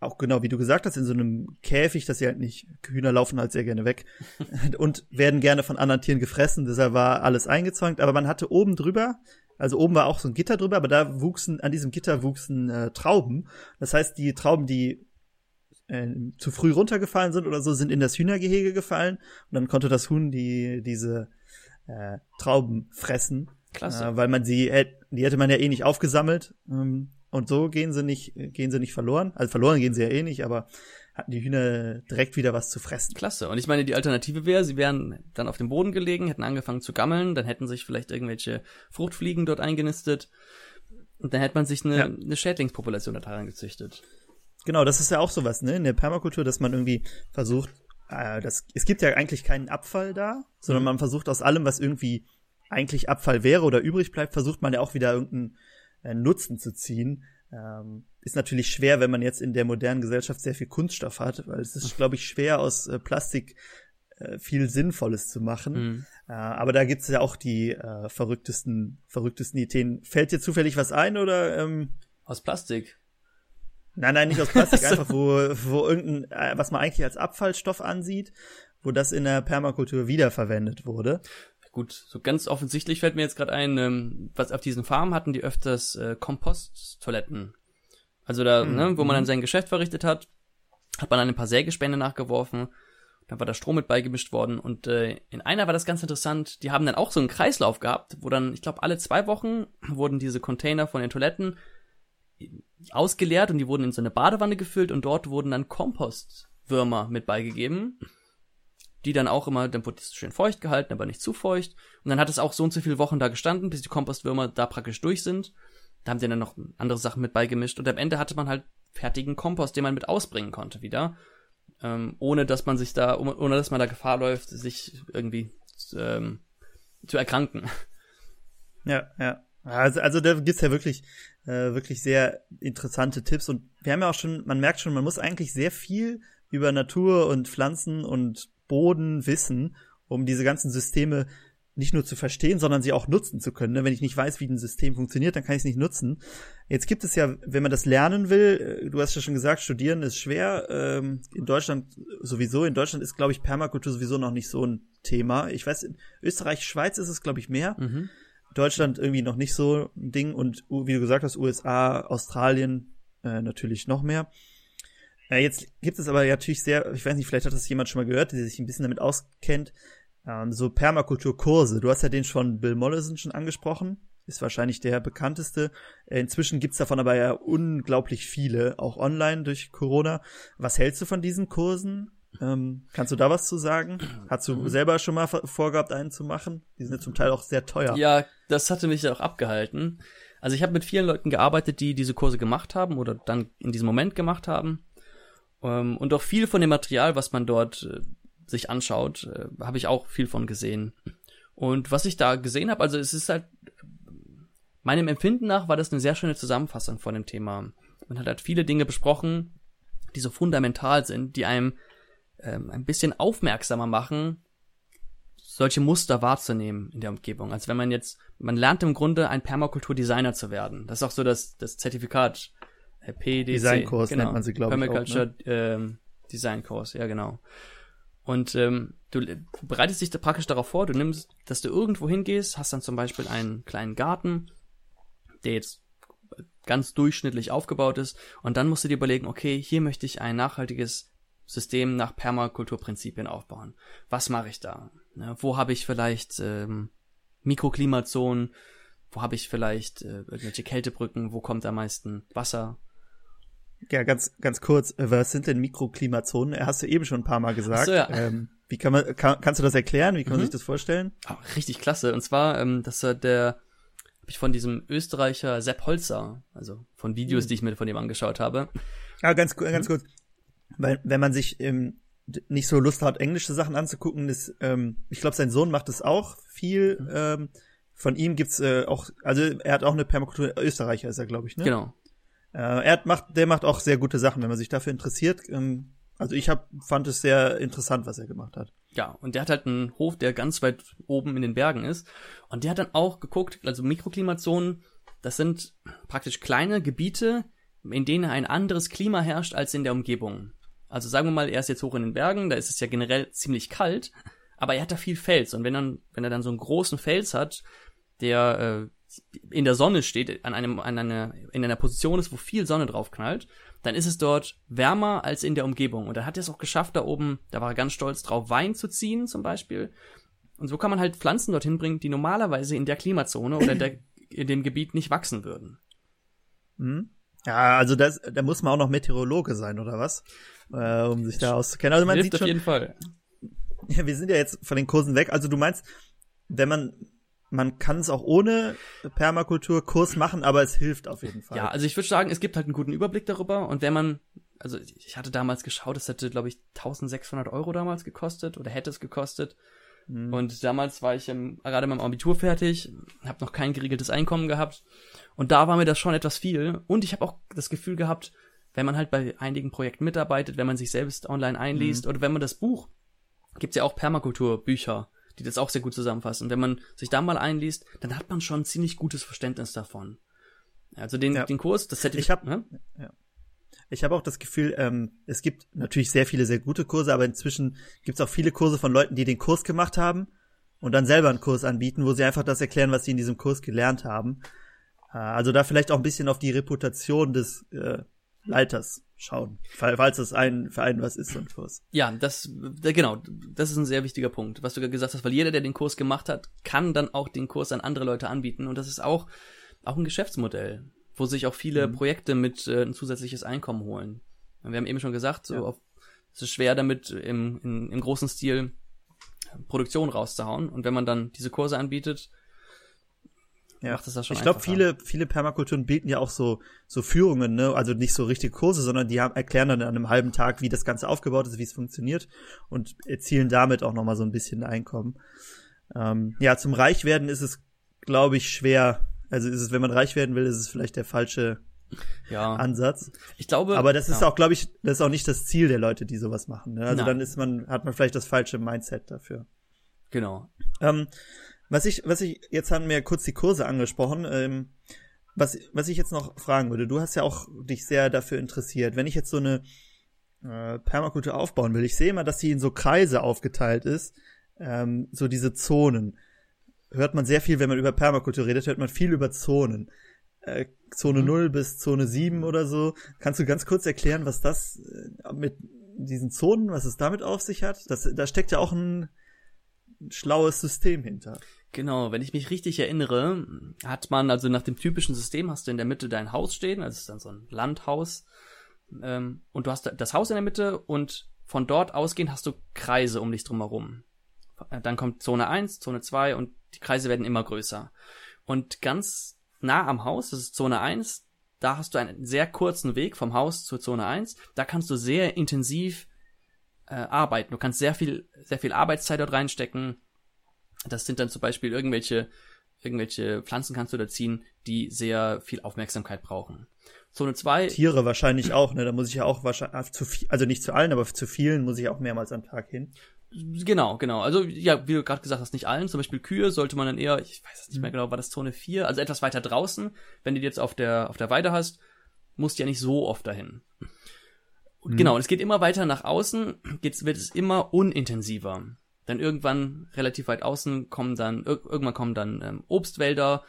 auch genau wie du gesagt hast, in so einem Käfig, dass sie halt nicht, Hühner laufen halt sehr gerne weg und werden gerne von anderen Tieren gefressen, deshalb war alles eingezäunt, aber man hatte oben drüber also oben war auch so ein Gitter drüber, aber da wuchsen, an diesem Gitter wuchsen äh, Trauben. Das heißt, die Trauben, die äh, zu früh runtergefallen sind oder so, sind in das Hühnergehege gefallen. Und dann konnte das Huhn die, diese äh, Trauben fressen. Klasse. Äh, weil man sie, die hätte man ja eh nicht aufgesammelt. Ähm, und so gehen sie nicht, gehen sie nicht verloren. Also verloren gehen sie ja eh nicht, aber hatten die Hühner direkt wieder was zu fressen. Klasse. Und ich meine, die Alternative wäre, sie wären dann auf dem Boden gelegen, hätten angefangen zu gammeln, dann hätten sich vielleicht irgendwelche Fruchtfliegen dort eingenistet und dann hätte man sich eine, ja. eine Schädlingspopulation da dran gezüchtet. Genau, das ist ja auch sowas, ne, in der Permakultur, dass man irgendwie versucht, äh, das, es gibt ja eigentlich keinen Abfall da, sondern mhm. man versucht aus allem, was irgendwie eigentlich Abfall wäre oder übrig bleibt, versucht man ja auch wieder irgendeinen äh, Nutzen zu ziehen. Ähm, ist natürlich schwer, wenn man jetzt in der modernen Gesellschaft sehr viel Kunststoff hat, weil es ist, glaube ich, schwer aus äh, Plastik äh, viel Sinnvolles zu machen. Mhm. Äh, aber da gibt's ja auch die äh, verrücktesten, verrücktesten Ideen. Fällt dir zufällig was ein oder? Ähm? Aus Plastik. Nein, nein, nicht aus Plastik, einfach wo, wo irgendein, äh, was man eigentlich als Abfallstoff ansieht, wo das in der Permakultur wiederverwendet wurde. Gut, so ganz offensichtlich fällt mir jetzt gerade ein, ähm, was auf diesen Farmen hatten die öfters äh, Komposttoiletten. Also da, mhm. ne, wo man dann mhm. sein Geschäft verrichtet hat, hat man dann ein paar Sägespäne nachgeworfen, dann war da Strom mit beigemischt worden und äh, in einer war das ganz interessant, die haben dann auch so einen Kreislauf gehabt, wo dann, ich glaube, alle zwei Wochen wurden diese Container von den Toiletten ausgeleert und die wurden in so eine Badewanne gefüllt und dort wurden dann Kompostwürmer mit beigegeben die dann auch immer, dann wurde es schön feucht gehalten, aber nicht zu feucht. Und dann hat es auch so und so viele Wochen da gestanden, bis die Kompostwürmer da praktisch durch sind. Da haben die dann noch andere Sachen mit beigemischt und am Ende hatte man halt fertigen Kompost, den man mit ausbringen konnte wieder. Ähm, ohne dass man sich da, ohne dass man da Gefahr läuft, sich irgendwie ähm, zu erkranken. Ja, ja. Also, also da gibt's ja wirklich, äh, wirklich sehr interessante Tipps und wir haben ja auch schon, man merkt schon, man muss eigentlich sehr viel über Natur und Pflanzen und Boden wissen, um diese ganzen Systeme nicht nur zu verstehen, sondern sie auch nutzen zu können. Ne? Wenn ich nicht weiß, wie ein System funktioniert, dann kann ich es nicht nutzen. Jetzt gibt es ja, wenn man das lernen will, äh, du hast ja schon gesagt, studieren ist schwer. Ähm, in Deutschland sowieso. In Deutschland ist, glaube ich, Permakultur sowieso noch nicht so ein Thema. Ich weiß, in Österreich, Schweiz ist es, glaube ich, mehr. Mhm. Deutschland irgendwie noch nicht so ein Ding und wie du gesagt hast, USA, Australien äh, natürlich noch mehr. Äh, jetzt gibt es aber natürlich sehr, ich weiß nicht, vielleicht hat das jemand schon mal gehört, der sich ein bisschen damit auskennt, ähm, so Permakulturkurse. Du hast ja den schon Bill Mollison schon angesprochen, ist wahrscheinlich der bekannteste. Inzwischen gibt's davon aber ja unglaublich viele, auch online durch Corona. Was hältst du von diesen Kursen? Ähm, kannst du da was zu sagen? Hast du mhm. selber schon mal vorgehabt, einen zu machen? Die sind ja zum Teil auch sehr teuer. Ja, das hatte mich ja auch abgehalten. Also ich habe mit vielen Leuten gearbeitet, die diese Kurse gemacht haben oder dann in diesem Moment gemacht haben. Ähm, und auch viel von dem Material, was man dort äh, sich anschaut, äh, habe ich auch viel von gesehen. Und was ich da gesehen habe, also es ist halt, meinem Empfinden nach war das eine sehr schöne Zusammenfassung von dem Thema. Man hat halt viele Dinge besprochen, die so fundamental sind, die einem ähm, ein bisschen aufmerksamer machen, solche Muster wahrzunehmen in der Umgebung. Also wenn man jetzt, man lernt im Grunde ein Permakulturdesigner zu werden. Das ist auch so das, das Zertifikat PDC. Designkurs genau. nennt man sie, glaube ich. Permaculture auch, ne? ähm, Designkurs, ja genau. Und ähm, du, du bereitest dich da praktisch darauf vor, du nimmst, dass du irgendwo hingehst, hast dann zum Beispiel einen kleinen Garten, der jetzt ganz durchschnittlich aufgebaut ist, und dann musst du dir überlegen, okay, hier möchte ich ein nachhaltiges System nach Permakulturprinzipien aufbauen. Was mache ich da? Ja, wo habe ich vielleicht ähm, Mikroklimazonen? Wo habe ich vielleicht äh, irgendwelche Kältebrücken? Wo kommt am meisten Wasser? Ja, ganz, ganz kurz, äh, was sind denn Mikroklimazonen? Hast du eben schon ein paar Mal gesagt. Ach so, ja. Ähm, wie kann man, kann, kannst du das erklären? Wie kann man mhm. sich das vorstellen? Oh, richtig klasse. Und zwar, ähm, das war der, habe ich von diesem Österreicher Sepp Holzer, also von Videos, mhm. die ich mir von ihm angeschaut habe. Ja, ganz, ganz mhm. kurz. Weil, wenn man sich ähm, nicht so Lust hat, englische Sachen anzugucken, ist, ähm, ich glaube, sein Sohn macht das auch viel. Mhm. Ähm, von ihm gibt's äh, auch, also er hat auch eine Permakultur, Österreicher ist er, glaube ich, ne? Genau. Äh, er macht, der macht auch sehr gute Sachen, wenn man sich dafür interessiert. Ähm, also ich hab, fand es sehr interessant, was er gemacht hat. Ja, und der hat halt einen Hof, der ganz weit oben in den Bergen ist. Und der hat dann auch geguckt, also Mikroklimazonen, das sind praktisch kleine Gebiete, in denen ein anderes Klima herrscht als in der Umgebung. Also sagen wir mal, er ist jetzt hoch in den Bergen, da ist es ja generell ziemlich kalt, aber er hat da viel Fels. Und wenn dann, wenn er dann so einen großen Fels hat, der äh, in der Sonne steht, an einem, an einer, in einer Position ist, wo viel Sonne drauf knallt, dann ist es dort wärmer als in der Umgebung. Und er hat es auch geschafft, da oben, da war er ganz stolz drauf, Wein zu ziehen zum Beispiel. Und so kann man halt Pflanzen dorthin bringen, die normalerweise in der Klimazone oder in, der, in dem Gebiet nicht wachsen würden. Mhm. Ja, also das, da muss man auch noch Meteorologe sein, oder was? Äh, um sich da auszukennen. Also man Hilft sieht auf schon, jeden Fall. Ja, wir sind ja jetzt von den Kursen weg. Also du meinst, wenn man man kann es auch ohne Permakulturkurs machen, aber es hilft auf jeden Fall. Ja, also ich würde sagen, es gibt halt einen guten Überblick darüber und wenn man, also ich hatte damals geschaut, es hätte, glaube ich, 1600 Euro damals gekostet oder hätte es gekostet. Mhm. Und damals war ich im, gerade mit meinem Abitur fertig, habe noch kein geregeltes Einkommen gehabt und da war mir das schon etwas viel und ich habe auch das Gefühl gehabt, wenn man halt bei einigen Projekten mitarbeitet, wenn man sich selbst online einliest mhm. oder wenn man das Buch, gibt's ja auch Permakulturbücher die das auch sehr gut zusammenfassen. Wenn man sich da mal einliest, dann hat man schon ein ziemlich gutes Verständnis davon. Also den, ja. den Kurs, das hätte ich. hab, ne? ja. Ich habe auch das Gefühl, ähm, es gibt natürlich sehr viele sehr gute Kurse, aber inzwischen gibt es auch viele Kurse von Leuten, die den Kurs gemacht haben und dann selber einen Kurs anbieten, wo sie einfach das erklären, was sie in diesem Kurs gelernt haben. Äh, also da vielleicht auch ein bisschen auf die Reputation des äh, Leiters schauen, falls es ein für einen was ist, so ein Kurs. Ja, das, genau, das ist ein sehr wichtiger Punkt, was du gesagt hast, weil jeder, der den Kurs gemacht hat, kann dann auch den Kurs an andere Leute anbieten und das ist auch, auch ein Geschäftsmodell, wo sich auch viele mhm. Projekte mit äh, ein zusätzliches Einkommen holen. Wir haben eben schon gesagt, so ja. auf, es ist schwer damit im, im, im großen Stil Produktion rauszuhauen und wenn man dann diese Kurse anbietet, ja. macht es das schon Ich glaube, viele, viele Permakulturen bieten ja auch so, so Führungen, ne? Also nicht so richtige Kurse, sondern die haben, erklären dann an einem halben Tag, wie das Ganze aufgebaut ist, wie es funktioniert und erzielen damit auch nochmal so ein bisschen Einkommen. Ähm, ja, zum Reichwerden ist es, glaube ich, schwer. Also ist es, wenn man reich werden will, ist es vielleicht der falsche ja. Ansatz. Ich glaube. Aber das ist ja. auch, glaube ich, das ist auch nicht das Ziel der Leute, die sowas machen. Ne? Also Nein. dann ist man, hat man vielleicht das falsche Mindset dafür. Genau. Ähm, Was ich, was ich, jetzt haben wir kurz die Kurse angesprochen. Ähm, was, was ich jetzt noch fragen würde, du hast ja auch dich sehr dafür interessiert. Wenn ich jetzt so eine äh, Permakultur aufbauen will, ich sehe immer, dass sie in so Kreise aufgeteilt ist, ähm, so diese Zonen. Hört man sehr viel, wenn man über Permakultur redet, hört man viel über Zonen. Äh, Zone mhm. 0 bis Zone 7 oder so. Kannst du ganz kurz erklären, was das äh, mit diesen Zonen, was es damit auf sich hat? Das, da steckt ja auch ein schlaues System hinter. Genau, wenn ich mich richtig erinnere, hat man also nach dem typischen System hast du in der Mitte dein Haus stehen, also ist dann so ein Landhaus, ähm, und du hast das Haus in der Mitte und von dort ausgehend hast du Kreise um dich drumherum. Dann kommt Zone 1, Zone 2 und die Kreise werden immer größer. Und ganz nah am Haus, das ist Zone 1, da hast du einen sehr kurzen Weg vom Haus zur Zone 1. Da kannst du sehr intensiv äh, arbeiten. Du kannst sehr viel, sehr viel Arbeitszeit dort reinstecken. Das sind dann zum Beispiel irgendwelche, irgendwelche Pflanzen kannst du da ziehen, die sehr viel Aufmerksamkeit brauchen. Zone 2. Tiere wahrscheinlich auch, ne? Da muss ich ja auch wahrscheinlich, ah, zu viel, also nicht zu allen, aber zu vielen muss ich auch mehrmals am Tag hin. Genau, genau. Also ja, wie du gerade gesagt hast, nicht allen. Zum Beispiel Kühe sollte man dann eher, ich weiß nicht mehr mhm. genau, war das Zone 4, also etwas weiter draußen. Wenn du die jetzt auf der, auf der Weide hast, musst du ja nicht so oft dahin. Mhm. Genau, und es geht immer weiter nach außen, geht's, wird es immer unintensiver. Dann irgendwann relativ weit außen kommen dann, irgendwann kommen dann ähm, Obstwälder,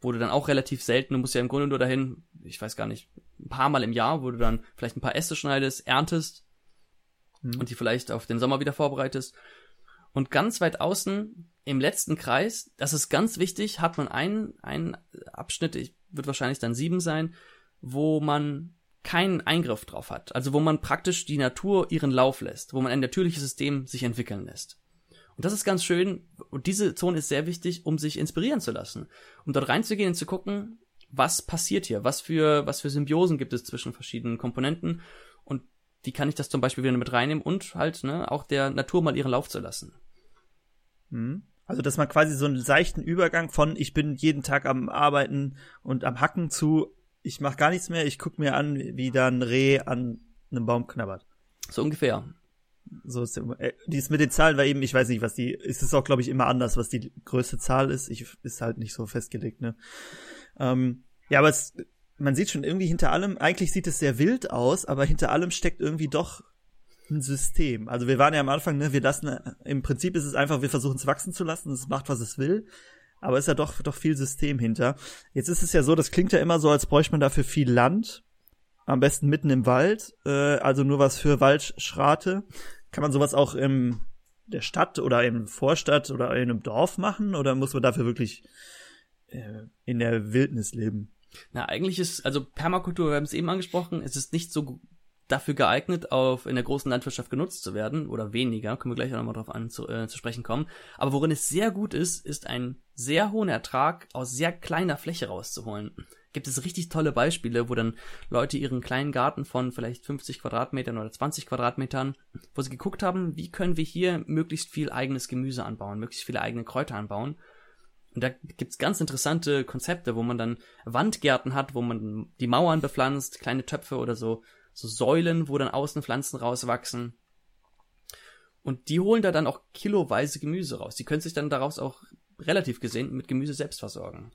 wo du dann auch relativ selten, du musst ja im Grunde nur dahin, ich weiß gar nicht, ein paar Mal im Jahr, wo du dann vielleicht ein paar Äste schneidest, erntest mhm. und die vielleicht auf den Sommer wieder vorbereitest. Und ganz weit außen im letzten Kreis, das ist ganz wichtig, hat man einen, einen Abschnitt, ich wird wahrscheinlich dann sieben sein, wo man keinen Eingriff drauf hat. Also wo man praktisch die Natur ihren Lauf lässt, wo man ein natürliches System sich entwickeln lässt. Und das ist ganz schön. Und diese Zone ist sehr wichtig, um sich inspirieren zu lassen. Um dort reinzugehen und zu gucken, was passiert hier? Was für, was für Symbiosen gibt es zwischen verschiedenen Komponenten? Und wie kann ich das zum Beispiel wieder mit reinnehmen und halt, ne, auch der Natur mal ihren Lauf zu lassen. Mhm. Also, dass man quasi so einen seichten Übergang von ich bin jeden Tag am Arbeiten und am Hacken zu ich mach gar nichts mehr, ich guck mir an, wie da ein Reh an einem Baum knabbert. So ungefähr. So ist äh, die ist mit den Zahlen, weil eben, ich weiß nicht, was die, ist es auch, glaube ich, immer anders, was die größte Zahl ist. Ich, ist halt nicht so festgelegt, ne? Ähm, ja, aber es, man sieht schon irgendwie hinter allem, eigentlich sieht es sehr wild aus, aber hinter allem steckt irgendwie doch ein System. Also wir waren ja am Anfang, ne, wir lassen, im Prinzip ist es einfach, wir versuchen es wachsen zu lassen, es macht, was es will. Aber ist ja doch, doch viel System hinter. Jetzt ist es ja so, das klingt ja immer so, als bräuchte man dafür viel Land. Am besten mitten im Wald, äh, also nur was für Waldschrate. Kann man sowas auch in der Stadt oder im Vorstadt oder in einem Dorf machen oder muss man dafür wirklich äh, in der Wildnis leben? Na, eigentlich ist, also Permakultur, wir haben es eben angesprochen, es ist nicht so dafür geeignet, auf in der großen Landwirtschaft genutzt zu werden oder weniger, können wir gleich auch nochmal drauf an zu, äh, zu sprechen kommen. Aber worin es sehr gut ist, ist einen sehr hohen Ertrag aus sehr kleiner Fläche rauszuholen gibt es richtig tolle Beispiele, wo dann Leute ihren kleinen Garten von vielleicht 50 Quadratmetern oder 20 Quadratmetern, wo sie geguckt haben, wie können wir hier möglichst viel eigenes Gemüse anbauen, möglichst viele eigene Kräuter anbauen. Und da gibt's ganz interessante Konzepte, wo man dann Wandgärten hat, wo man die Mauern bepflanzt, kleine Töpfe oder so, so Säulen, wo dann außen Pflanzen rauswachsen. Und die holen da dann auch kiloweise Gemüse raus. Die können sich dann daraus auch relativ gesehen mit Gemüse selbst versorgen.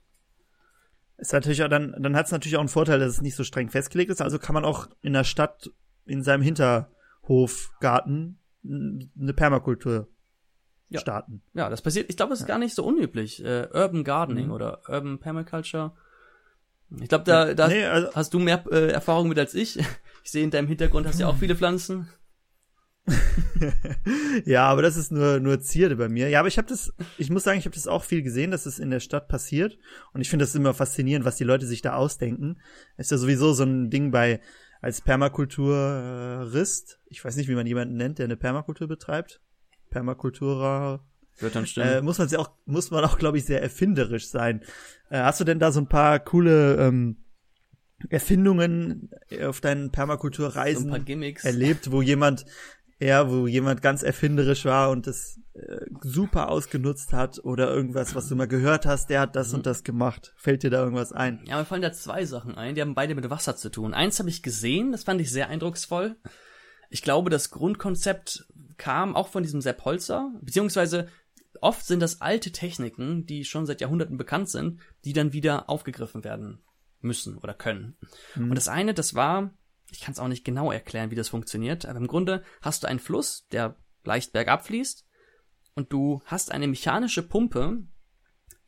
Ist natürlich auch dann, dann hat es natürlich auch einen Vorteil, dass es nicht so streng festgelegt ist. Also kann man auch in der Stadt in seinem Hinterhofgarten eine Permakultur ja. starten. Ja, das passiert. Ich glaube, es ist ja. gar nicht so unüblich. Äh, Urban Gardening mhm. oder Urban Permaculture. Ich glaube, da, da nee, also hast du mehr äh, Erfahrung mit als ich. Ich sehe in deinem Hintergrund hast ja auch viele Pflanzen. ja, aber das ist nur nur Zierde bei mir. Ja, aber ich habe das, ich muss sagen, ich habe das auch viel gesehen, dass es in der Stadt passiert. Und ich finde das immer faszinierend, was die Leute sich da ausdenken. Ist ja sowieso so ein Ding bei als Permakulturist. Ich weiß nicht, wie man jemanden nennt, der eine Permakultur betreibt. Permakulturer. Wird dann stimmen. Äh, muss man auch, muss man auch, glaube ich, sehr erfinderisch sein. Äh, hast du denn da so ein paar coole ähm, Erfindungen auf deinen Permakulturreisen so erlebt, wo jemand ja, wo jemand ganz erfinderisch war und das äh, super ausgenutzt hat oder irgendwas, was du mal gehört hast, der hat das mhm. und das gemacht. Fällt dir da irgendwas ein? Ja, mir fallen da zwei Sachen ein, die haben beide mit Wasser zu tun. Eins habe ich gesehen, das fand ich sehr eindrucksvoll. Ich glaube, das Grundkonzept kam auch von diesem Sepp Holzer, beziehungsweise oft sind das alte Techniken, die schon seit Jahrhunderten bekannt sind, die dann wieder aufgegriffen werden müssen oder können. Mhm. Und das eine, das war, ich kann es auch nicht genau erklären, wie das funktioniert, aber im Grunde hast du einen Fluss, der leicht bergab fließt und du hast eine mechanische Pumpe,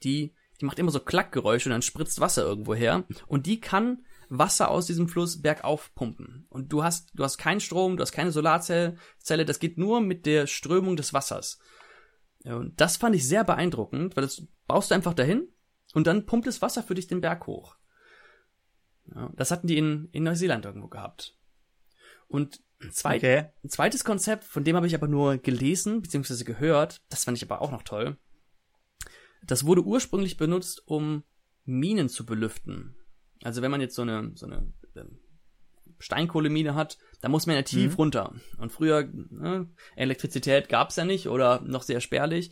die, die macht immer so Klackgeräusche und dann spritzt Wasser irgendwo her und die kann Wasser aus diesem Fluss bergauf pumpen. Und du hast, du hast keinen Strom, du hast keine Solarzelle, das geht nur mit der Strömung des Wassers. Und das fand ich sehr beeindruckend, weil das baust du einfach dahin und dann pumpt das Wasser für dich den Berg hoch. Ja, das hatten die in, in Neuseeland irgendwo gehabt. Und ein, zweit, okay. ein zweites Konzept, von dem habe ich aber nur gelesen bzw. gehört, das fand ich aber auch noch toll. Das wurde ursprünglich benutzt, um Minen zu belüften. Also wenn man jetzt so eine, so eine ähm, Steinkohlemine hat, da muss man ja tief mhm. runter. Und früher, ne, Elektrizität gab's ja nicht oder noch sehr spärlich.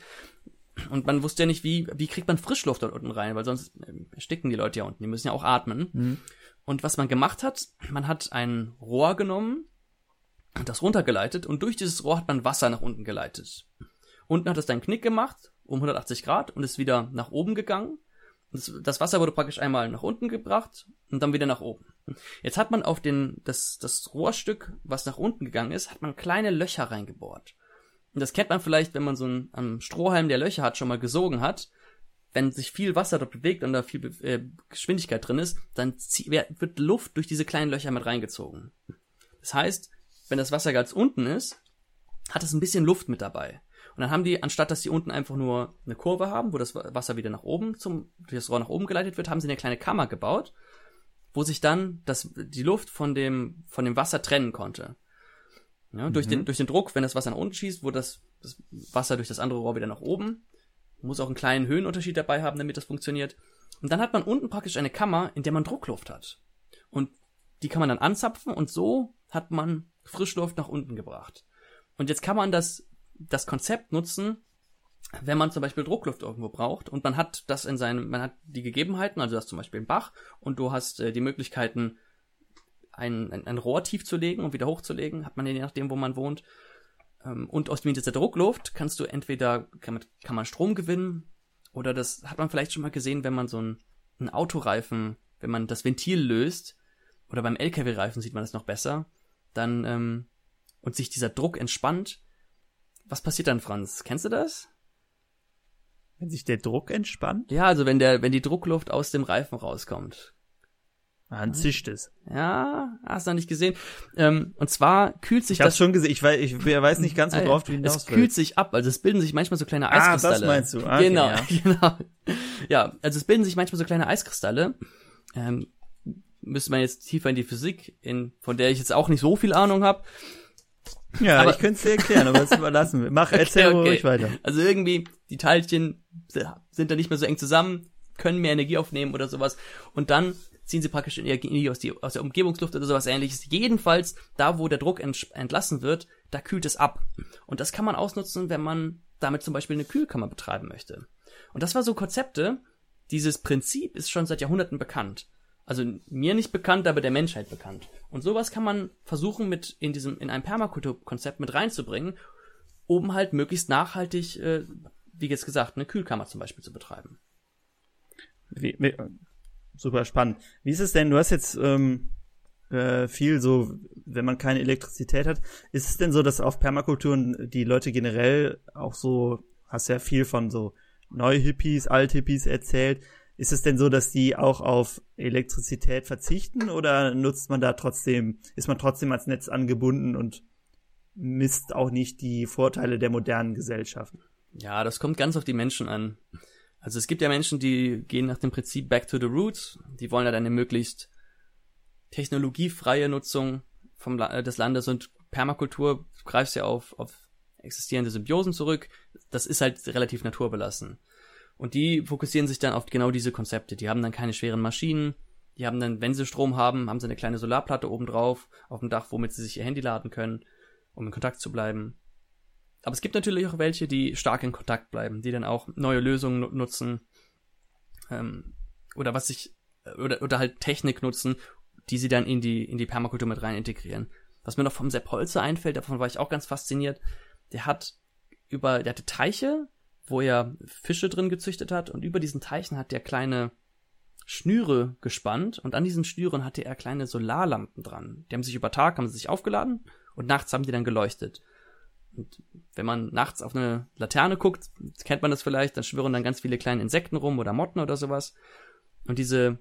Und man wusste ja nicht, wie, wie kriegt man Frischluft dort unten rein, weil sonst ähm, ersticken die Leute ja unten, die müssen ja auch atmen. Mhm. Und was man gemacht hat, man hat ein Rohr genommen und das runtergeleitet und durch dieses Rohr hat man Wasser nach unten geleitet. Unten hat es dann einen Knick gemacht, um 180 Grad und ist wieder nach oben gegangen. Das, das Wasser wurde praktisch einmal nach unten gebracht und dann wieder nach oben. Jetzt hat man auf den, das, das Rohrstück, was nach unten gegangen ist, hat man kleine Löcher reingebohrt. Und das kennt man vielleicht, wenn man so einen, einen Strohhalm, der Löcher hat, schon mal gesogen hat. Wenn sich viel Wasser dort bewegt und da viel äh, Geschwindigkeit drin ist, dann wird Luft durch diese kleinen Löcher mit reingezogen. Das heißt, wenn das Wasser ganz unten ist, hat es ein bisschen Luft mit dabei. Und dann haben die, anstatt dass die unten einfach nur eine Kurve haben, wo das Wasser wieder nach oben zum, durch das Rohr nach oben geleitet wird, haben sie eine kleine Kammer gebaut, wo sich dann das, die Luft von dem, von dem Wasser trennen konnte. Ja, durch, mhm. den, durch den Druck, wenn das Wasser nach unten schießt, wo das, das Wasser durch das andere Rohr wieder nach oben. Muss auch einen kleinen Höhenunterschied dabei haben, damit das funktioniert. Und dann hat man unten praktisch eine Kammer, in der man Druckluft hat. Und die kann man dann anzapfen und so hat man Frischluft nach unten gebracht. Und jetzt kann man das, das Konzept nutzen, wenn man zum Beispiel Druckluft irgendwo braucht und man hat das in seinem, man hat die Gegebenheiten, also du hast zum Beispiel einen Bach und du hast äh, die Möglichkeiten, ein, ein, ein Rohr tief zu legen und wieder hochzulegen, hat man je nachdem, wo man wohnt. Ähm, und aus dem dieser Druckluft kannst du entweder, kann man, kann man Strom gewinnen oder das hat man vielleicht schon mal gesehen, wenn man so ein, ein Autoreifen, wenn man das Ventil löst oder beim LKW-Reifen sieht man das noch besser, dann ähm, und sich dieser Druck entspannt. Was passiert dann, Franz? Kennst du das? Wenn sich der Druck entspannt? Ja, also wenn der, wenn die Druckluft aus dem Reifen rauskommt. Dann zischt es. Ja, hast du noch nicht gesehen. Ähm, und zwar kühlt sich ich das. schon gesehen. Ich weiß, ich weiß nicht ganz, worauf du hinaus Es kühlt sich ab. Also es bilden sich manchmal so kleine Eiskristalle. Ah, das meinst du. Ah, okay, genau, ja. genau. Ja, also es bilden sich manchmal so kleine Eiskristalle. Ähm, müsste man jetzt tiefer in die Physik, in, von der ich jetzt auch nicht so viel Ahnung habe. Ja, aber, ich könnte es dir erklären, aber das überlassen wir. Mach, erzähl okay, okay. ruhig weiter. Also irgendwie, die Teilchen sind da nicht mehr so eng zusammen, können mehr Energie aufnehmen oder sowas. Und dann ziehen sie praktisch Energie aus, die, aus der Umgebungsluft oder sowas ähnliches. Jedenfalls, da wo der Druck entlassen wird, da kühlt es ab. Und das kann man ausnutzen, wenn man damit zum Beispiel eine Kühlkammer betreiben möchte. Und das war so Konzepte, dieses Prinzip ist schon seit Jahrhunderten bekannt. Also mir nicht bekannt, aber der Menschheit bekannt. Und sowas kann man versuchen mit in diesem, in einem Permakulturkonzept mit reinzubringen, um halt möglichst nachhaltig, äh, wie jetzt gesagt, eine Kühlkammer zum Beispiel zu betreiben. Wie, wie, super spannend. Wie ist es denn, du hast jetzt ähm, äh, viel so, wenn man keine Elektrizität hat, ist es denn so, dass auf Permakulturen die Leute generell auch so, hast ja viel von so Neu-Hippies, Alt-Hippies erzählt, ist es denn so, dass die auch auf Elektrizität verzichten oder nutzt man da trotzdem, ist man trotzdem als Netz angebunden und misst auch nicht die Vorteile der modernen Gesellschaft? Ja, das kommt ganz auf die Menschen an. Also es gibt ja Menschen, die gehen nach dem Prinzip Back to the Roots. Die wollen dann eine möglichst technologiefreie Nutzung vom, des Landes und Permakultur greift ja auf, auf existierende Symbiosen zurück. Das ist halt relativ naturbelassen. Und die fokussieren sich dann auf genau diese Konzepte. Die haben dann keine schweren Maschinen. Die haben dann, wenn sie Strom haben, haben sie eine kleine Solarplatte oben drauf auf dem Dach, womit sie sich ihr Handy laden können, um in Kontakt zu bleiben. Aber es gibt natürlich auch welche, die stark in Kontakt bleiben, die dann auch neue Lösungen nutzen ähm, oder was sich oder oder halt Technik nutzen, die sie dann in die in die Permakultur mit rein integrieren. Was mir noch vom Sepp Holzer einfällt, davon war ich auch ganz fasziniert. Der hat über, der hatte Teiche wo er Fische drin gezüchtet hat und über diesen Teichen hat er kleine Schnüre gespannt und an diesen Schnüren hatte er kleine Solarlampen dran. Die haben sich über Tag, haben sie sich aufgeladen und nachts haben die dann geleuchtet. Und wenn man nachts auf eine Laterne guckt, kennt man das vielleicht, dann schwirren dann ganz viele kleine Insekten rum oder Motten oder sowas. Und diese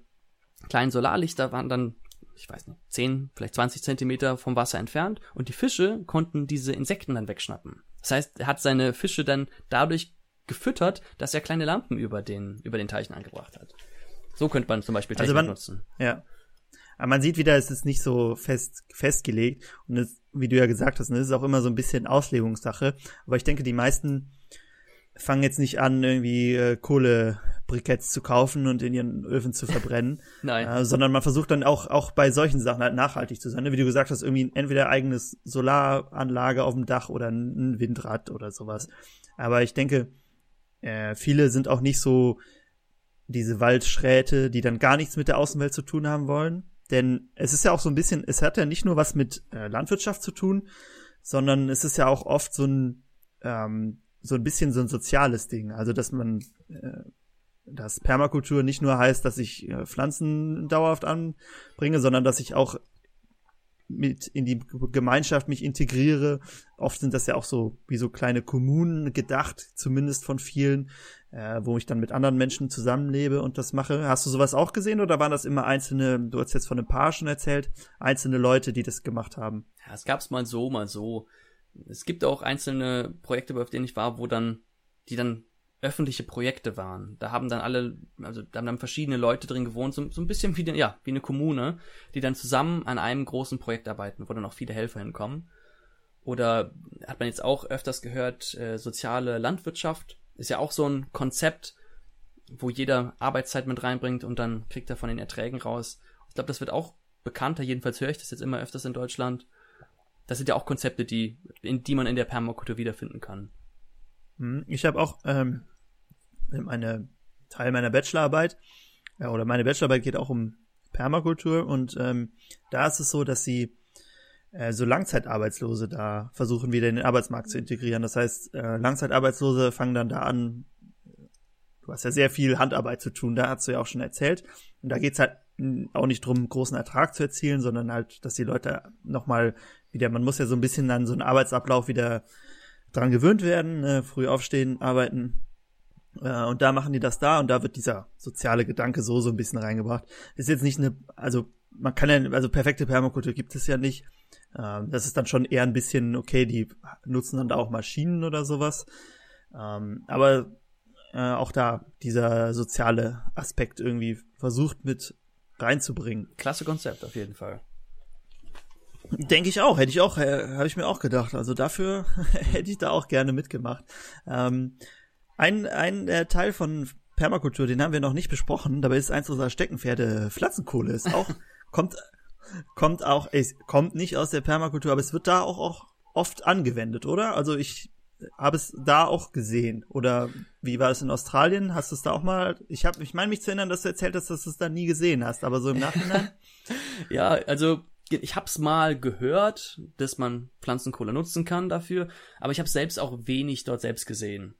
kleinen Solarlichter waren dann, ich weiß nicht, 10, vielleicht 20 Zentimeter vom Wasser entfernt und die Fische konnten diese Insekten dann wegschnappen. Das heißt, er hat seine Fische dann dadurch gefüttert, dass er kleine Lampen über den, über den Teichen angebracht hat. So könnte man zum Beispiel Technik also man, nutzen. Ja. Aber man sieht wieder, es ist nicht so fest, festgelegt. Und es, wie du ja gesagt hast, ne, es ist auch immer so ein bisschen Auslegungssache. Aber ich denke, die meisten fangen jetzt nicht an, irgendwie äh, Kohlebriketts zu kaufen und in ihren Öfen zu verbrennen. Nein. Äh, sondern man versucht dann auch, auch bei solchen Sachen halt nachhaltig zu sein. Ne? Wie du gesagt hast, irgendwie entweder eigenes Solaranlage auf dem Dach oder ein Windrad oder sowas. Aber ich denke, äh, viele sind auch nicht so diese Waldschräte, die dann gar nichts mit der Außenwelt zu tun haben wollen. Denn es ist ja auch so ein bisschen, es hat ja nicht nur was mit äh, Landwirtschaft zu tun, sondern es ist ja auch oft so ein, ähm, so ein bisschen so ein soziales Ding. Also, dass man, äh, dass Permakultur nicht nur heißt, dass ich äh, Pflanzen dauerhaft anbringe, sondern dass ich auch mit in die Gemeinschaft mich integriere. Oft sind das ja auch so wie so kleine Kommunen gedacht, zumindest von vielen, äh, wo ich dann mit anderen Menschen zusammenlebe und das mache. Hast du sowas auch gesehen oder waren das immer einzelne, du hast jetzt von ein paar schon erzählt, einzelne Leute, die das gemacht haben? Ja, es gab's mal so, mal so. Es gibt auch einzelne Projekte, auf denen ich war, wo dann, die dann öffentliche Projekte waren. Da haben dann alle, also da haben dann verschiedene Leute drin gewohnt, so, so ein bisschen wie, ja, wie eine Kommune, die dann zusammen an einem großen Projekt arbeiten, wo dann auch viele Helfer hinkommen. Oder hat man jetzt auch öfters gehört, äh, soziale Landwirtschaft ist ja auch so ein Konzept, wo jeder Arbeitszeit mit reinbringt und dann kriegt er von den Erträgen raus. Ich glaube, das wird auch bekannter, jedenfalls höre ich das jetzt immer öfters in Deutschland. Das sind ja auch Konzepte, die, in die man in der Permakultur wiederfinden kann. Hm, ich habe auch ähm, meine Teil meiner Bachelorarbeit, ja, oder meine Bachelorarbeit geht auch um Permakultur und ähm, da ist es so, dass sie äh, so Langzeitarbeitslose da versuchen wieder in den Arbeitsmarkt zu integrieren. Das heißt, äh, Langzeitarbeitslose fangen dann da an, du hast ja sehr viel Handarbeit zu tun, da hast du ja auch schon erzählt. Und da geht's halt auch nicht drum, großen Ertrag zu erzielen, sondern halt, dass die Leute nochmal wieder, man muss ja so ein bisschen an so einen Arbeitsablauf wieder dran gewöhnt werden, äh, früh aufstehen, arbeiten, äh, und da machen die das da und da wird dieser soziale Gedanke so so ein bisschen reingebracht. Ist jetzt nicht eine, also man kann ja, also perfekte Permakultur gibt es ja nicht. Ähm, das ist dann schon eher ein bisschen, okay, die nutzen dann da auch Maschinen oder sowas. Ähm, aber äh, auch da dieser soziale Aspekt irgendwie versucht mit reinzubringen. Klasse Konzept auf jeden Fall. Denke ich auch, hätte ich auch, äh, habe ich mir auch gedacht. Also dafür hätte ich da auch gerne mitgemacht. Ähm, ein, ein äh, Teil von Permakultur, den haben wir noch nicht besprochen. Dabei ist eins unserer Steckenpferde Pflanzenkohle. Ist auch, kommt, kommt auch, es kommt nicht aus der Permakultur, aber es wird da auch, auch oft angewendet, oder? Also ich habe es da auch gesehen. Oder wie war es in Australien? Hast du es da auch mal? Ich habe, ich meine mich zu erinnern, dass du erzählt hast, dass du es da nie gesehen hast, aber so im Nachhinein. ja, also ich habe es mal gehört, dass man Pflanzenkohle nutzen kann dafür, aber ich habe selbst auch wenig dort selbst gesehen.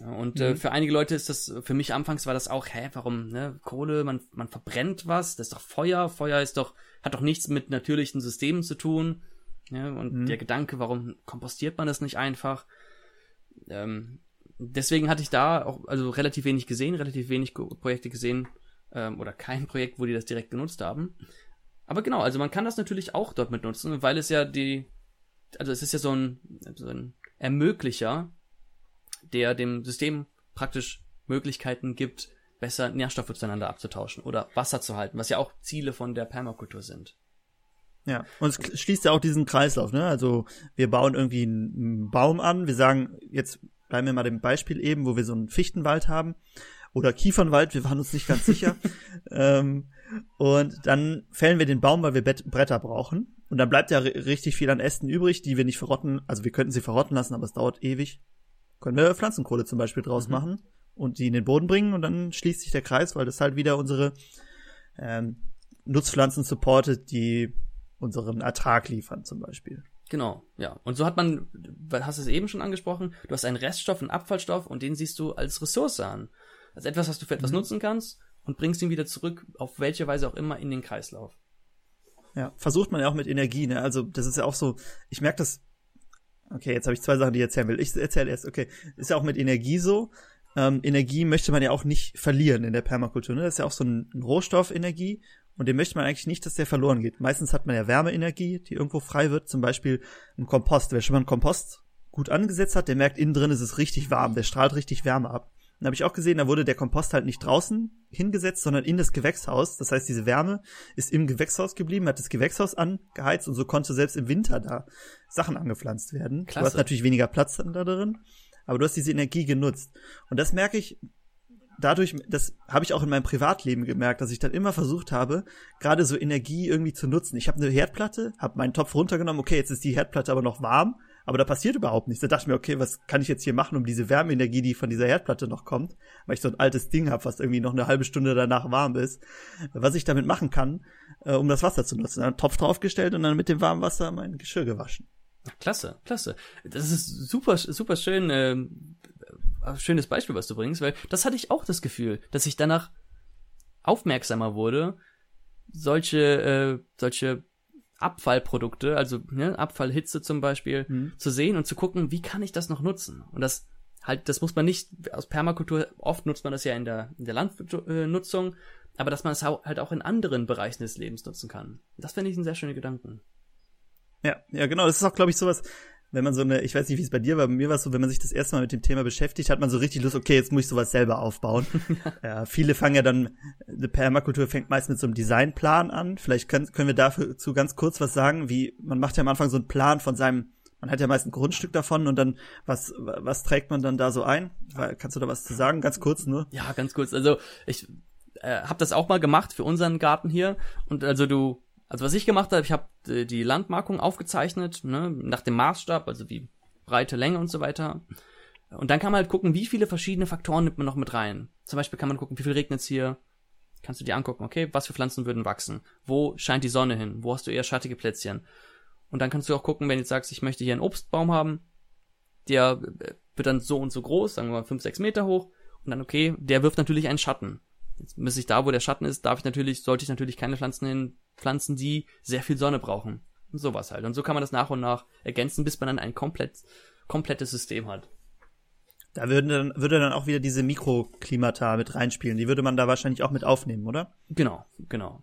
Und äh, mhm. äh, für einige Leute ist das, für mich anfangs war das auch, hä, warum, ne, Kohle, man, man verbrennt was, das ist doch Feuer, Feuer ist doch, hat doch nichts mit natürlichen Systemen zu tun. Ja, und mhm. der Gedanke, warum kompostiert man das nicht einfach? Ähm, deswegen hatte ich da auch, also relativ wenig gesehen, relativ wenig Projekte gesehen, ähm, oder kein Projekt, wo die das direkt genutzt haben. Aber genau, also man kann das natürlich auch dort mit nutzen, weil es ja die, also es ist ja so ein, so ein Ermöglicher der dem System praktisch Möglichkeiten gibt, besser Nährstoffe zueinander abzutauschen oder Wasser zu halten, was ja auch Ziele von der Permakultur sind. Ja, und es schließt ja auch diesen Kreislauf, ne? Also wir bauen irgendwie einen Baum an, wir sagen, jetzt bleiben wir mal dem Beispiel eben, wo wir so einen Fichtenwald haben oder Kiefernwald, wir waren uns nicht ganz sicher. ähm, und dann fällen wir den Baum, weil wir Bretter brauchen. Und dann bleibt ja richtig viel an Ästen übrig, die wir nicht verrotten. Also wir könnten sie verrotten lassen, aber es dauert ewig können wir Pflanzenkohle zum Beispiel draus mhm. machen und die in den Boden bringen und dann schließt sich der Kreis, weil das halt wieder unsere ähm, Nutzpflanzen supportet, die unseren Ertrag liefern zum Beispiel. Genau, ja. Und so hat man, hast du es eben schon angesprochen, du hast einen Reststoff, einen Abfallstoff und den siehst du als Ressource an. Als etwas, was du für etwas mhm. nutzen kannst und bringst ihn wieder zurück, auf welche Weise auch immer, in den Kreislauf. Ja, versucht man ja auch mit Energie, ne? Also das ist ja auch so, ich merke das, okay, jetzt habe ich zwei Sachen, die ich erzählen will. Ich erzähle erst, okay, ist ja auch mit Energie so. Ähm, Energie möchte man ja auch nicht verlieren in der Permakultur. Ne? Das ist ja auch so ein, ein Rohstoff, Energie. Und den möchte man eigentlich nicht, dass der verloren geht. Meistens hat man ja Wärmeenergie, die irgendwo frei wird. Zum Beispiel ein Kompost. Wer schon mal einen Kompost gut angesetzt hat, der merkt, innen drin ist es richtig warm. Der strahlt richtig Wärme ab. Dann habe ich auch gesehen, da wurde der Kompost halt nicht draußen hingesetzt, sondern in das Gewächshaus. Das heißt, diese Wärme ist im Gewächshaus geblieben, hat das Gewächshaus angeheizt und so konnte selbst im Winter da Sachen angepflanzt werden. Klasse. Du hast natürlich weniger Platz dann da drin, aber du hast diese Energie genutzt. Und das merke ich, dadurch, das habe ich auch in meinem Privatleben gemerkt, dass ich dann immer versucht habe, gerade so Energie irgendwie zu nutzen. Ich habe eine Herdplatte, habe meinen Topf runtergenommen, okay, jetzt ist die Herdplatte aber noch warm, aber da passiert überhaupt nichts. Da dachte ich mir, okay, was kann ich jetzt hier machen, um diese Wärmeenergie, die von dieser Herdplatte noch kommt, weil ich so ein altes Ding habe, was irgendwie noch eine halbe Stunde danach warm ist, was ich damit machen kann, äh, um das Wasser zu nutzen. Dann einen Topf draufgestellt und dann mit dem warmen Wasser mein Geschirr gewaschen. Klasse, klasse. Das ist super, super schön, äh, schönes Beispiel, was du bringst, weil das hatte ich auch das Gefühl, dass ich danach aufmerksamer wurde, solche, äh, solche Abfallprodukte, also ne, Abfallhitze zum Beispiel, mhm. zu sehen und zu gucken, wie kann ich das noch nutzen? Und das halt, das muss man nicht aus Permakultur, oft nutzt man das ja in der, in der Landnutzung, aber dass man es halt auch in anderen Bereichen des Lebens nutzen kann. Das finde ich ein sehr schöner Gedanken. Ja, ja, genau. Das ist auch, glaube ich, sowas, wenn man so eine, ich weiß nicht, wie es bei dir war, bei mir war es so, wenn man sich das erste Mal mit dem Thema beschäftigt, hat man so richtig Lust, okay, jetzt muss ich sowas selber aufbauen. ja, viele fangen ja dann, eine Permakultur fängt meist mit so einem Designplan an. Vielleicht können, können wir dazu ganz kurz was sagen, wie, man macht ja am Anfang so einen Plan von seinem, man hat ja meist ein Grundstück davon und dann, was, was trägt man dann da so ein? Kannst du da was zu sagen? Ganz kurz nur. Ja, ganz kurz. Also, ich, äh, habe das auch mal gemacht für unseren Garten hier und also du also was ich gemacht habe, ich habe die Landmarkung aufgezeichnet, ne, nach dem Maßstab, also wie Breite, Länge und so weiter. Und dann kann man halt gucken, wie viele verschiedene Faktoren nimmt man noch mit rein. Zum Beispiel kann man gucken, wie viel regnet es hier. Kannst du dir angucken, okay, was für Pflanzen würden wachsen? Wo scheint die Sonne hin? Wo hast du eher schattige Plätzchen? Und dann kannst du auch gucken, wenn du jetzt sagst, ich möchte hier einen Obstbaum haben, der äh, wird dann so und so groß, sagen wir mal 5, 6 Meter hoch. Und dann, okay, der wirft natürlich einen Schatten. Jetzt müsste ich da, wo der Schatten ist, darf ich natürlich, sollte ich natürlich keine Pflanzen hin Pflanzen, die sehr viel Sonne brauchen. Und sowas halt. Und so kann man das nach und nach ergänzen, bis man dann ein komplett, komplettes System hat. Da würden dann, würde dann auch wieder diese Mikroklimata mit reinspielen. Die würde man da wahrscheinlich auch mit aufnehmen, oder? Genau, genau.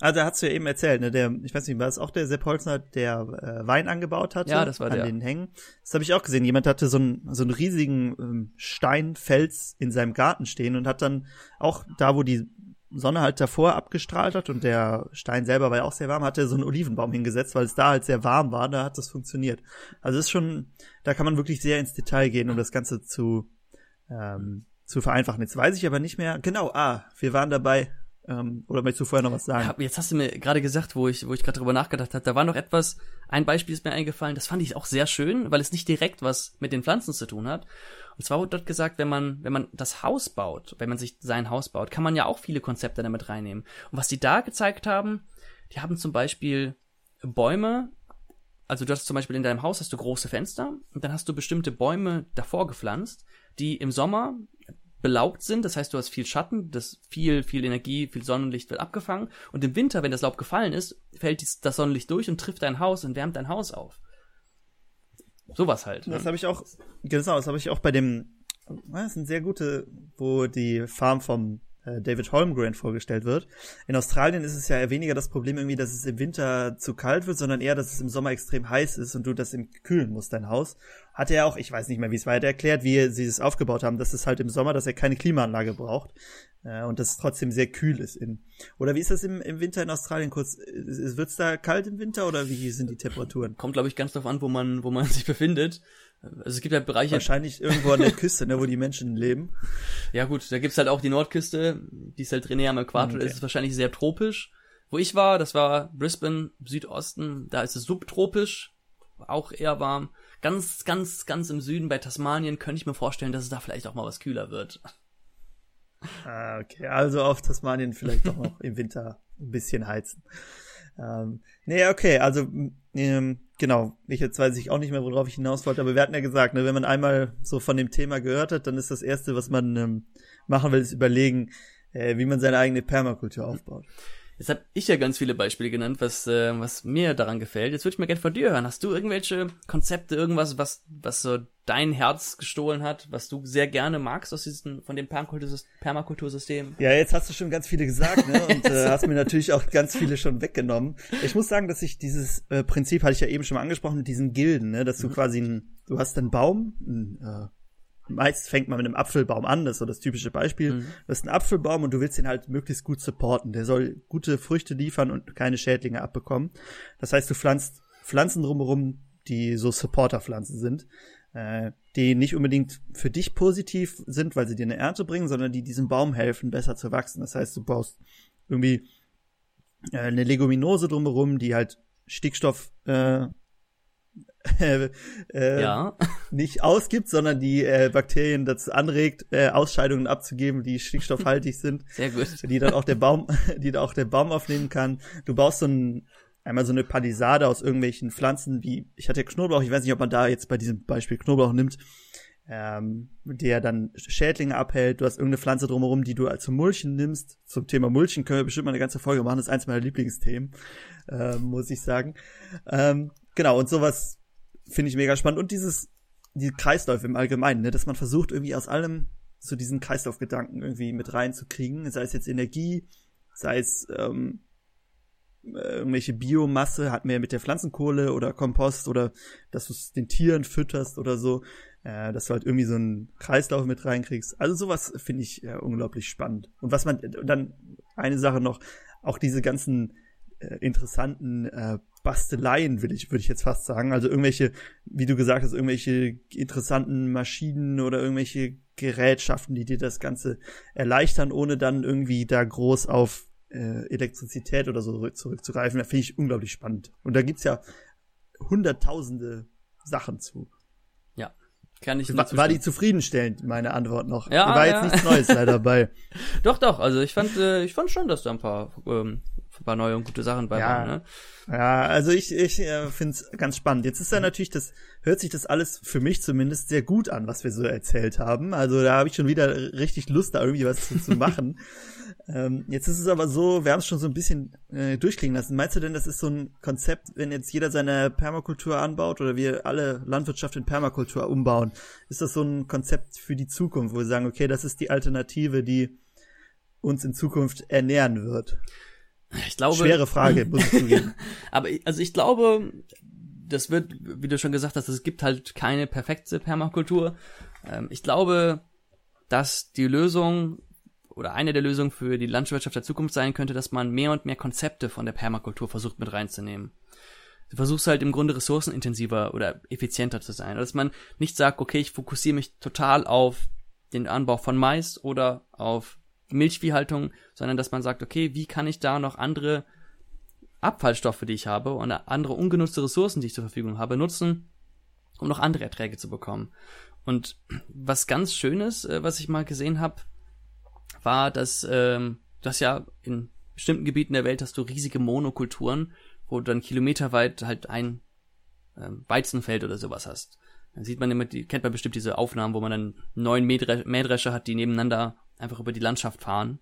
Also hast du ja eben erzählt, ne, der, ich weiß nicht, war es auch der Sepp Holzner, der äh, Wein angebaut hatte? Ja, das war an der. An den Hängen. Das habe ich auch gesehen. Jemand hatte so einen so einen riesigen ähm, Steinfels in seinem Garten stehen und hat dann auch da, wo die Sonne halt davor abgestrahlt hat und der Stein selber war ja auch sehr warm, hat er so einen Olivenbaum hingesetzt, weil es da halt sehr warm war, da hat das funktioniert. Also ist schon, da kann man wirklich sehr ins Detail gehen, um das Ganze zu, ähm, zu vereinfachen. Jetzt weiß ich aber nicht mehr, genau, ah, wir waren dabei, ähm, oder möchtest du vorher noch was sagen? Ja, jetzt hast du mir gerade gesagt, wo ich, wo ich gerade drüber nachgedacht habe, da war noch etwas, ein Beispiel ist mir eingefallen, das fand ich auch sehr schön, weil es nicht direkt was mit den Pflanzen zu tun hat. Und zwar wurde dort gesagt, wenn man, wenn man das Haus baut, wenn man sich sein Haus baut, kann man ja auch viele Konzepte damit reinnehmen. Und was die da gezeigt haben, die haben zum Beispiel Bäume, also du hast zum Beispiel in deinem Haus hast du große Fenster und dann hast du bestimmte Bäume davor gepflanzt, die im Sommer belaubt sind, das heißt, du hast viel Schatten, das viel, viel Energie, viel Sonnenlicht wird abgefangen und im Winter, wenn das Laub gefallen ist, fällt das Sonnenlicht durch und trifft dein Haus und wärmt dein Haus auf. Sowas halt. Ne? Das habe ich auch, genau, das habe ich auch bei dem, das sind sehr gute, wo die Farm vom David Holmgren vorgestellt wird. In Australien ist es ja weniger das Problem irgendwie, dass es im Winter zu kalt wird, sondern eher, dass es im Sommer extrem heiß ist und du das im kühlen musst, dein Haus. Hat er auch, ich weiß nicht mehr, wie es weiter erklärt, wie sie es aufgebaut haben, dass es halt im Sommer, dass er keine Klimaanlage braucht äh, und dass es trotzdem sehr kühl ist. In, oder wie ist das im, im Winter in Australien kurz? Wird es da kalt im Winter oder wie sind die Temperaturen? Kommt, glaube ich, ganz darauf an, wo man, wo man sich befindet. Also es gibt ja Bereiche. Wahrscheinlich irgendwo an der Küste, ne, wo die Menschen leben. Ja gut, da gibt's halt auch die Nordküste, die ist halt drin am Äquator, okay. ist es wahrscheinlich sehr tropisch. Wo ich war, das war Brisbane, Südosten, da ist es subtropisch, auch eher warm. Ganz, ganz, ganz im Süden bei Tasmanien könnte ich mir vorstellen, dass es da vielleicht auch mal was kühler wird. Ah, okay, also auf Tasmanien vielleicht doch noch im Winter ein bisschen heizen. Ähm, nee, okay, also ähm, genau, ich jetzt weiß ich auch nicht mehr, worauf ich hinaus wollte, aber wir hatten ja gesagt, ne, wenn man einmal so von dem Thema gehört hat, dann ist das Erste, was man ähm, machen will, ist überlegen, äh, wie man seine eigene Permakultur aufbaut. Jetzt habe ich ja ganz viele Beispiele genannt, was, äh, was mir daran gefällt. Jetzt würde ich mal gerne von dir hören. Hast du irgendwelche Konzepte, irgendwas, was, was so dein Herz gestohlen hat, was du sehr gerne magst aus diesem, von dem Permakultursystem? Ja, jetzt hast du schon ganz viele gesagt, ne? Und äh, hast mir natürlich auch ganz viele schon weggenommen. Ich muss sagen, dass ich dieses äh, Prinzip hatte ich ja eben schon mal angesprochen mit diesen Gilden, ne? Dass du mhm. quasi ein, du hast einen Baum, ein, äh, meist fängt man mit einem Apfelbaum an, das ist so das typische Beispiel. Mhm. Du hast einen Apfelbaum und du willst ihn halt möglichst gut supporten. Der soll gute Früchte liefern und keine Schädlinge abbekommen. Das heißt, du pflanzt Pflanzen drumherum, die so Supporterpflanzen sind, äh, die nicht unbedingt für dich positiv sind, weil sie dir eine Ernte bringen, sondern die diesem Baum helfen, besser zu wachsen. Das heißt, du baust irgendwie äh, eine Leguminose drumherum, die halt Stickstoff äh, äh, ja. nicht ausgibt, sondern die äh, Bakterien dazu anregt, äh, Ausscheidungen abzugeben, die stickstoffhaltig sind. Sehr gut. Die dann auch der Baum, die dann auch der Baum aufnehmen kann. Du baust so ein einmal so eine Palisade aus irgendwelchen Pflanzen, wie ich hatte Knoblauch, ich weiß nicht, ob man da jetzt bei diesem Beispiel Knoblauch nimmt, ähm, der dann Schädlinge abhält. Du hast irgendeine Pflanze drumherum, die du als Mulchen nimmst. Zum Thema Mulchen können wir bestimmt mal eine ganze Folge machen. Das ist eins meiner Lieblingsthemen, äh, muss ich sagen. Ähm, genau, und sowas finde ich mega spannend. Und dieses, die Kreisläufe im Allgemeinen, ne, dass man versucht, irgendwie aus allem so diesen Kreislaufgedanken irgendwie mit reinzukriegen, sei es jetzt Energie, sei es ähm, irgendwelche Biomasse, wir ja mit der Pflanzenkohle oder Kompost oder dass du es den Tieren fütterst oder so, äh, dass du halt irgendwie so einen Kreislauf mit reinkriegst. Also sowas finde ich äh, unglaublich spannend. Und was man, und dann eine Sache noch, auch diese ganzen äh, interessanten äh, Basteleien, will ich, würde ich jetzt fast sagen. Also irgendwelche, wie du gesagt hast, irgendwelche interessanten Maschinen oder irgendwelche Gerätschaften, die dir das Ganze erleichtern, ohne dann irgendwie da groß auf äh, Elektrizität oder so zurückzugreifen. Da finde ich unglaublich spannend. Und da gibt's ja hunderttausende Sachen zu. Ja. Kann ich war, war die zufriedenstellend, meine Antwort noch. Ja, war jetzt ja. nichts Neues leider dabei. doch, doch, also ich fand, äh, ich fand schon, dass da ein paar ähm, paar neue und gute Sachen bei ja. waren. Ne? Ja, also ich, ich äh, finde es ganz spannend. Jetzt ist ja natürlich das, hört sich das alles für mich zumindest sehr gut an, was wir so erzählt haben. Also da habe ich schon wieder richtig Lust, da irgendwie was zu, zu machen. ähm, jetzt ist es aber so, wir haben es schon so ein bisschen äh, durchklingen lassen. Meinst du denn, das ist so ein Konzept, wenn jetzt jeder seine Permakultur anbaut oder wir alle Landwirtschaft in Permakultur umbauen, ist das so ein Konzept für die Zukunft, wo wir sagen, okay, das ist die Alternative, die uns in Zukunft ernähren wird? Ich glaube. Schwere Frage, muss ich zugeben. aber also ich glaube, das wird, wie du schon gesagt hast, es gibt halt keine perfekte Permakultur. Ähm, ich glaube, dass die Lösung oder eine der Lösungen für die Landwirtschaft der Zukunft sein könnte, dass man mehr und mehr Konzepte von der Permakultur versucht mit reinzunehmen. Du versuchst halt im Grunde ressourcenintensiver oder effizienter zu sein. Dass man nicht sagt, okay, ich fokussiere mich total auf den Anbau von Mais oder auf Milchviehhaltung, sondern dass man sagt, okay, wie kann ich da noch andere Abfallstoffe, die ich habe und andere ungenutzte Ressourcen, die ich zur Verfügung habe, nutzen, um noch andere Erträge zu bekommen. Und was ganz Schönes, äh, was ich mal gesehen habe, war, dass ähm, das ja in bestimmten Gebieten der Welt hast du riesige Monokulturen, wo du dann kilometerweit halt ein ähm, Weizenfeld oder sowas hast. Dann sieht man immer, die, kennt man bestimmt diese Aufnahmen, wo man dann neun Mähdrescher hat, die nebeneinander einfach über die Landschaft fahren.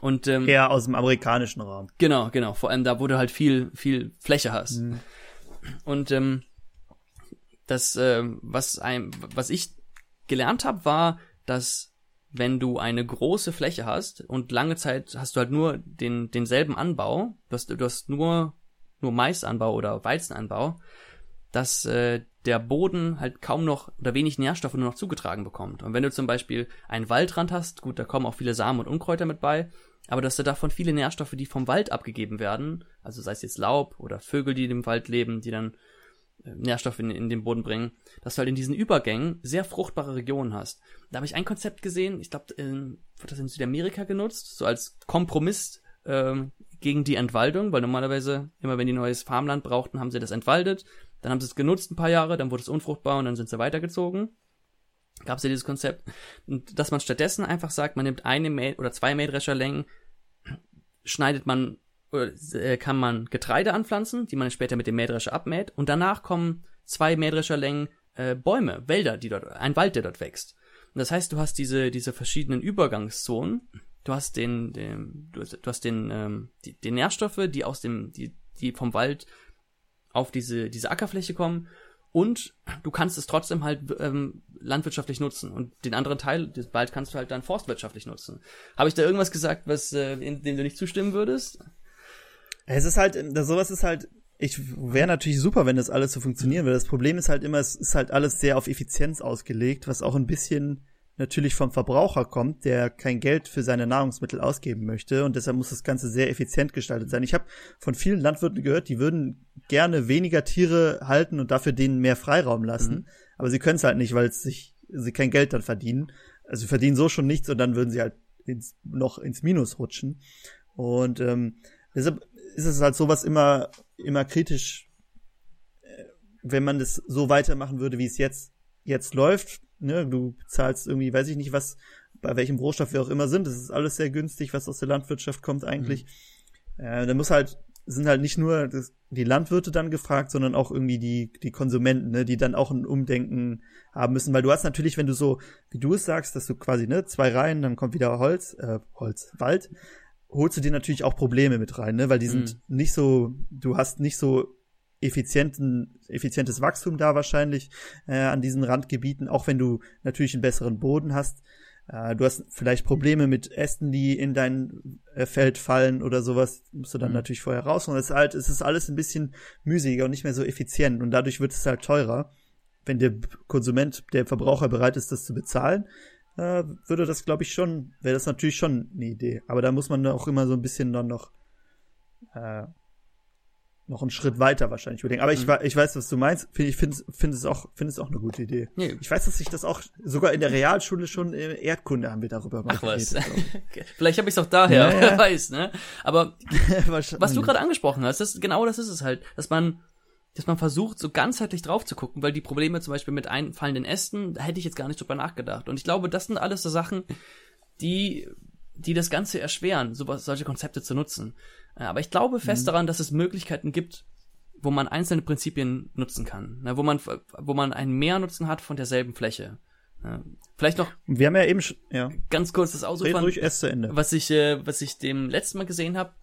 Und ähm, eher aus dem amerikanischen Raum. Genau, genau. Vor allem da, wo du halt viel, viel Fläche hast. Mhm. Und ähm, das, äh, was ein, was ich gelernt habe, war, dass wenn du eine große Fläche hast und lange Zeit hast du halt nur den denselben Anbau, du hast, du hast nur nur Maisanbau oder Weizenanbau, dass äh, der Boden halt kaum noch oder wenig Nährstoffe nur noch zugetragen bekommt. Und wenn du zum Beispiel einen Waldrand hast, gut, da kommen auch viele Samen und Unkräuter mit bei, aber dass du davon viele Nährstoffe, die vom Wald abgegeben werden, also sei es jetzt Laub oder Vögel, die im Wald leben, die dann äh, Nährstoffe in, in den Boden bringen, dass du halt in diesen Übergängen sehr fruchtbare Regionen hast. Da habe ich ein Konzept gesehen, ich glaube, wird das in Südamerika genutzt, so als Kompromiss ähm, gegen die Entwaldung, weil normalerweise immer wenn die neues Farmland brauchten, haben sie das entwaldet, dann haben sie es genutzt ein paar Jahre, dann wurde es unfruchtbar und dann sind sie weitergezogen. Gab es ja dieses Konzept, dass man stattdessen einfach sagt, man nimmt eine Mäh oder zwei Mähdrescherlängen, schneidet man äh, kann man Getreide anpflanzen, die man später mit dem Mähdrescher abmäht und danach kommen zwei Mähdrescherlängen äh, Bäume, Wälder, die dort, ein Wald, der dort wächst. Und das heißt, du hast diese, diese verschiedenen Übergangszonen. Du hast den, den du hast, du hast den, ähm, die, die Nährstoffe, die aus dem, die, die vom Wald auf diese, diese Ackerfläche kommen. Und du kannst es trotzdem halt ähm, landwirtschaftlich nutzen. Und den anderen Teil des Wald kannst du halt dann forstwirtschaftlich nutzen. Habe ich da irgendwas gesagt, was äh, in dem du nicht zustimmen würdest? Es ist halt, sowas ist halt ich wäre natürlich super, wenn das alles so funktionieren würde. Das Problem ist halt immer, es ist halt alles sehr auf Effizienz ausgelegt, was auch ein bisschen natürlich vom Verbraucher kommt, der kein Geld für seine Nahrungsmittel ausgeben möchte und deshalb muss das Ganze sehr effizient gestaltet sein. Ich habe von vielen Landwirten gehört, die würden gerne weniger Tiere halten und dafür denen mehr Freiraum lassen, mhm. aber sie können es halt nicht, weil sich sie kein Geld dann verdienen. Also sie verdienen so schon nichts und dann würden sie halt ins, noch ins Minus rutschen. Und ähm, deshalb ist es halt sowas immer, immer kritisch, äh, wenn man das so weitermachen würde, wie es jetzt, jetzt läuft. Ne? Du zahlst irgendwie, weiß ich nicht, was, bei welchem Rohstoff wir auch immer sind. Das ist alles sehr günstig, was aus der Landwirtschaft kommt eigentlich. Mhm. Äh, da muss halt, sind halt nicht nur das, die Landwirte dann gefragt, sondern auch irgendwie die, die Konsumenten, ne, die dann auch ein Umdenken haben müssen. Weil du hast natürlich, wenn du so, wie du es sagst, dass du quasi, ne, zwei Reihen, dann kommt wieder Holz, äh, Holz, Wald, holst du dir natürlich auch Probleme mit rein, ne? Weil die sind mhm. nicht so, du hast nicht so effizienten, effizientes Wachstum da wahrscheinlich äh, an diesen Randgebieten, auch wenn du natürlich einen besseren Boden hast. Äh, du hast vielleicht Probleme mit Ästen, die in dein äh, Feld fallen oder sowas, musst du dann mhm. natürlich vorher raus. Und es ist halt, es ist alles ein bisschen mühsiger und nicht mehr so effizient und dadurch wird es halt teurer. Wenn der Konsument, der Verbraucher bereit ist, das zu bezahlen, äh, würde das, glaube ich, schon, wäre das natürlich schon eine Idee. Aber da muss man auch immer so ein bisschen dann noch, äh, noch einen Schritt weiter wahrscheinlich überlegen. Aber ich, mhm. ich weiß, was du meinst. Ich finde find es auch, finde es auch eine gute Idee. Nee. Ich weiß, dass ich das auch, sogar in der Realschule schon in Erdkunde haben wir darüber mal Ach was. Vielleicht habe ich es auch daher, ja, wer weiß, ne? Aber was du gerade angesprochen hast, das, genau das ist es halt, dass man dass man versucht, so ganzheitlich drauf zu gucken, weil die Probleme zum Beispiel mit einfallenden Ästen, da hätte ich jetzt gar nicht drüber nachgedacht. Und ich glaube, das sind alles so Sachen, die, die das Ganze erschweren, sowas, solche Konzepte zu nutzen. Äh, aber ich glaube fest mhm. daran, dass es Möglichkeiten gibt, wo man einzelne Prinzipien nutzen kann, ne, wo man, wo man einen Mehrnutzen hat von derselben Fläche. Vielleicht noch. Wir haben ja eben, ja. Ganz kurz das Ausufern. ruhig erst zu Ende. Was ich, äh, was ich dem letzten Mal gesehen habe,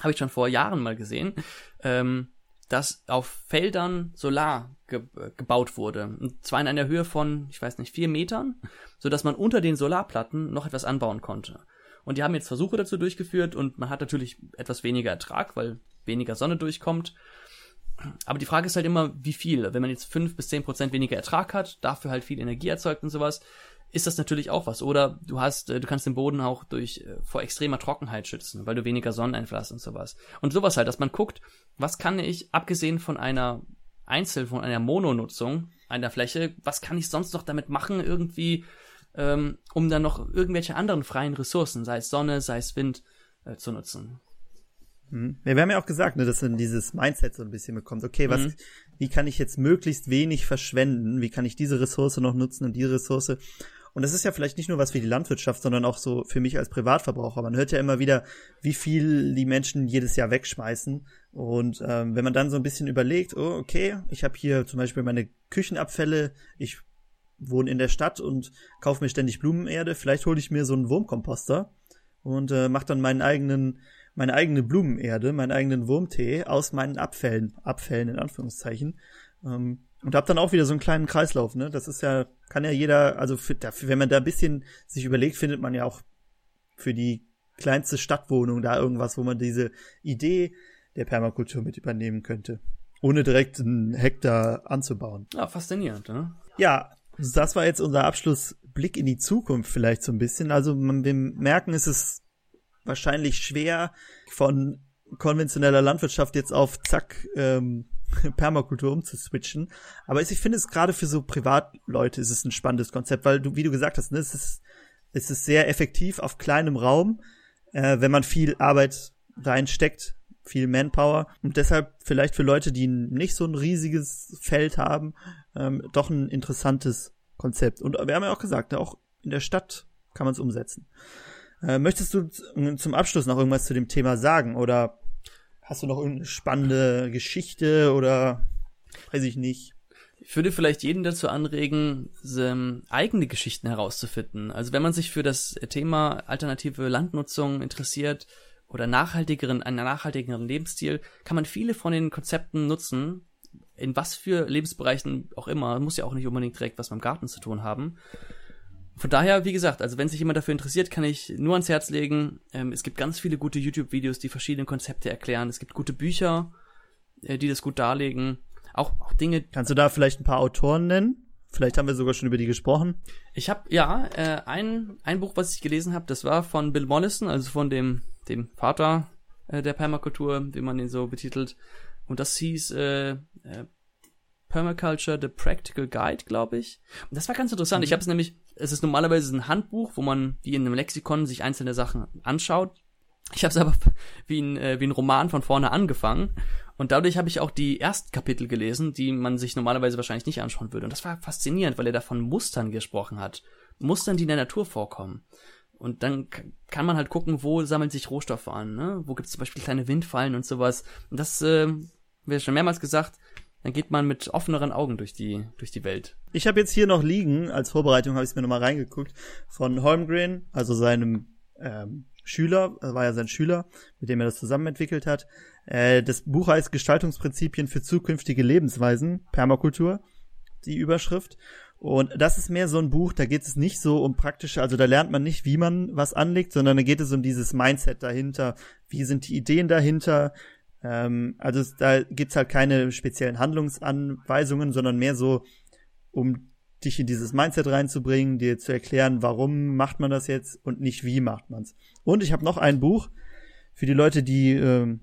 habe ich schon vor Jahren mal gesehen. Ähm, dass auf Feldern Solar ge gebaut wurde. Und zwar in einer Höhe von, ich weiß nicht, vier Metern, so dass man unter den Solarplatten noch etwas anbauen konnte. Und die haben jetzt Versuche dazu durchgeführt und man hat natürlich etwas weniger Ertrag, weil weniger Sonne durchkommt. Aber die Frage ist halt immer, wie viel. Wenn man jetzt fünf bis zehn Prozent weniger Ertrag hat, dafür halt viel Energie erzeugt und sowas, ist das natürlich auch was. Oder du hast, äh, du kannst den Boden auch durch äh, vor extremer Trockenheit schützen, weil du weniger Sonneneinfluss und sowas. Und sowas halt, dass man guckt, was kann ich, abgesehen von einer Einzel, von einer Mononutzung einer Fläche, was kann ich sonst noch damit machen, irgendwie, ähm, um dann noch irgendwelche anderen freien Ressourcen, sei es Sonne, sei es Wind, äh, zu nutzen. Mhm. Ja, wir haben ja auch gesagt, ne, dass dann dieses Mindset so ein bisschen bekommt. Okay, was, mhm. wie kann ich jetzt möglichst wenig verschwenden? Wie kann ich diese Ressource noch nutzen und diese Ressource? Und das ist ja vielleicht nicht nur was für die Landwirtschaft, sondern auch so für mich als Privatverbraucher. Man hört ja immer wieder, wie viel die Menschen jedes Jahr wegschmeißen. Und ähm, wenn man dann so ein bisschen überlegt, oh, okay, ich habe hier zum Beispiel meine Küchenabfälle, ich wohne in der Stadt und kaufe mir ständig Blumenerde, vielleicht hole ich mir so einen Wurmkomposter und äh, mache dann meinen eigenen meine eigene Blumenerde, meinen eigenen Wurmtee aus meinen Abfällen, Abfällen in Anführungszeichen. Ähm, und hab dann auch wieder so einen kleinen Kreislauf, ne? Das ist ja, kann ja jeder, also für, wenn man da ein bisschen sich überlegt, findet man ja auch für die kleinste Stadtwohnung da irgendwas, wo man diese Idee der Permakultur mit übernehmen könnte. Ohne direkt einen Hektar anzubauen. Ja, faszinierend, ne? Ja, das war jetzt unser Abschlussblick in die Zukunft vielleicht so ein bisschen. Also wir merken, es ist wahrscheinlich schwer von konventioneller Landwirtschaft jetzt auf Zack ähm, Permakultur umzuswitchen. Aber ich finde es gerade für so Privatleute ist es ein spannendes Konzept, weil du, wie du gesagt hast, ne, es ist, es ist sehr effektiv auf kleinem Raum, äh, wenn man viel Arbeit reinsteckt, viel Manpower und deshalb vielleicht für Leute, die nicht so ein riesiges Feld haben, ähm, doch ein interessantes Konzept. Und wir haben ja auch gesagt, ne, auch in der Stadt kann man es umsetzen. Äh, möchtest du zum Abschluss noch irgendwas zu dem Thema sagen oder Hast du noch irgendeine spannende Geschichte oder weiß ich nicht? Ich würde vielleicht jeden dazu anregen, ähm, eigene Geschichten herauszufinden. Also wenn man sich für das Thema alternative Landnutzung interessiert oder nachhaltigeren, einen nachhaltigeren Lebensstil, kann man viele von den Konzepten nutzen, in was für Lebensbereichen auch immer, muss ja auch nicht unbedingt direkt was mit dem Garten zu tun haben. Von daher, wie gesagt, also wenn sich jemand dafür interessiert, kann ich nur ans Herz legen. Ähm, es gibt ganz viele gute YouTube-Videos, die verschiedene Konzepte erklären. Es gibt gute Bücher, äh, die das gut darlegen. Auch, auch Dinge. Kannst du da vielleicht ein paar Autoren nennen? Vielleicht haben wir sogar schon über die gesprochen. Ich habe ja äh, ein ein Buch, was ich gelesen habe, das war von Bill Mollison, also von dem dem Vater äh, der Permakultur, wie man ihn so betitelt. Und das hieß äh, äh, Permaculture, The Practical Guide, glaube ich. Und das war ganz interessant. Mhm. Ich habe es nämlich, es ist normalerweise ein Handbuch, wo man wie in einem Lexikon sich einzelne Sachen anschaut. Ich habe es aber wie ein, äh, wie ein Roman von vorne angefangen. Und dadurch habe ich auch die ersten Kapitel gelesen, die man sich normalerweise wahrscheinlich nicht anschauen würde. Und das war faszinierend, weil er da von Mustern gesprochen hat. Mustern, die in der Natur vorkommen. Und dann kann man halt gucken, wo sammeln sich Rohstoffe an, ne? Wo gibt es zum Beispiel kleine Windfallen und sowas. Und das, äh, wie schon mehrmals gesagt, dann geht man mit offeneren Augen durch die, durch die Welt. Ich habe jetzt hier noch liegen, als Vorbereitung habe ich es mir nochmal reingeguckt, von Holmgren, also seinem ähm, Schüler, war ja sein Schüler, mit dem er das zusammen entwickelt hat. Äh, das Buch heißt Gestaltungsprinzipien für zukünftige Lebensweisen, Permakultur, die Überschrift. Und das ist mehr so ein Buch, da geht es nicht so um praktische, also da lernt man nicht, wie man was anlegt, sondern da geht es um dieses Mindset dahinter, wie sind die Ideen dahinter, ähm, also da gibt's halt keine speziellen Handlungsanweisungen, sondern mehr so, um dich in dieses Mindset reinzubringen, dir zu erklären, warum macht man das jetzt und nicht wie macht man's. Und ich habe noch ein Buch für die Leute, die ähm,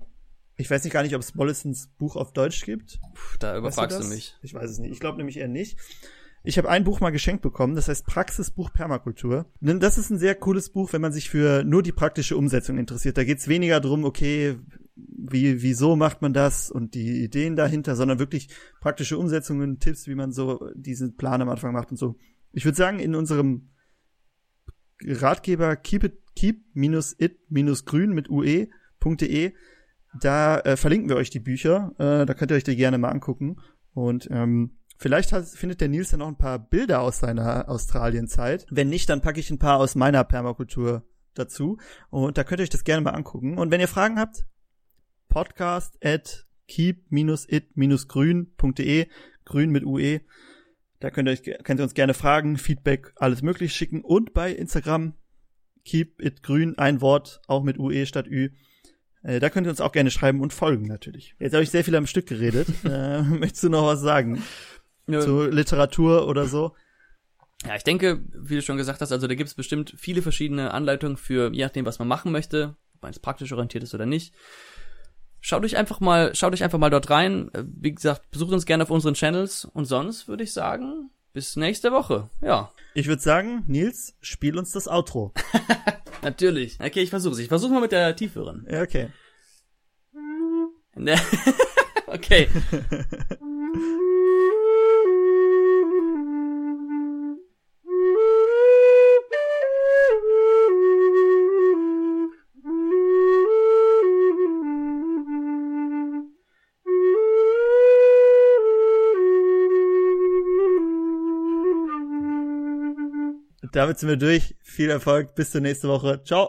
ich weiß nicht gar nicht, ob es Mollisons Buch auf Deutsch gibt. Puh, da überfragst weißt du, du, mich. Ich weiß es nicht. Ich glaube nämlich eher nicht. Ich habe ein Buch mal geschenkt bekommen, das heißt Praxisbuch Permakultur. Das ist ein sehr cooles Buch, wenn man sich für nur die praktische Umsetzung interessiert. Da geht's weniger drum, okay, wie, wieso macht man das und die Ideen dahinter, sondern wirklich praktische Umsetzungen, Tipps, wie man so diesen Plan am Anfang macht und so. Ich würde sagen, in unserem Ratgeber keep it, keep-it-grün mit ue.de, da äh, verlinken wir euch die Bücher, äh, da könnt ihr euch die gerne mal angucken und ähm, Vielleicht hat, findet der Nils ja noch ein paar Bilder aus seiner Australienzeit. Wenn nicht, dann packe ich ein paar aus meiner Permakultur dazu. Und da könnt ihr euch das gerne mal angucken. Und wenn ihr Fragen habt, podcast at keep-it-grün.de, grün mit UE. Da könnt ihr, euch, könnt ihr uns gerne Fragen, Feedback, alles möglich schicken. Und bei Instagram keep it grün, ein Wort, auch mit UE statt Ü. Äh, da könnt ihr uns auch gerne schreiben und folgen natürlich. Jetzt habe ich sehr viel am Stück geredet. äh, möchtest du noch was sagen? Ja. Zu Literatur oder so? Ja, ich denke, wie du schon gesagt hast, also da gibt es bestimmt viele verschiedene Anleitungen für, je nachdem, was man machen möchte, ob man es praktisch orientiert ist oder nicht. Schaut euch einfach mal, schaut euch einfach mal dort rein. Wie gesagt, besucht uns gerne auf unseren Channels und sonst würde ich sagen, bis nächste Woche. Ja. Ich würde sagen, Nils, spiel uns das Outro. Natürlich. Okay, ich versuche es. Ich versuche mal mit der tieferen. Ja, okay. okay. damit sind wir durch. Viel Erfolg. Bis zur nächsten Woche. Ciao.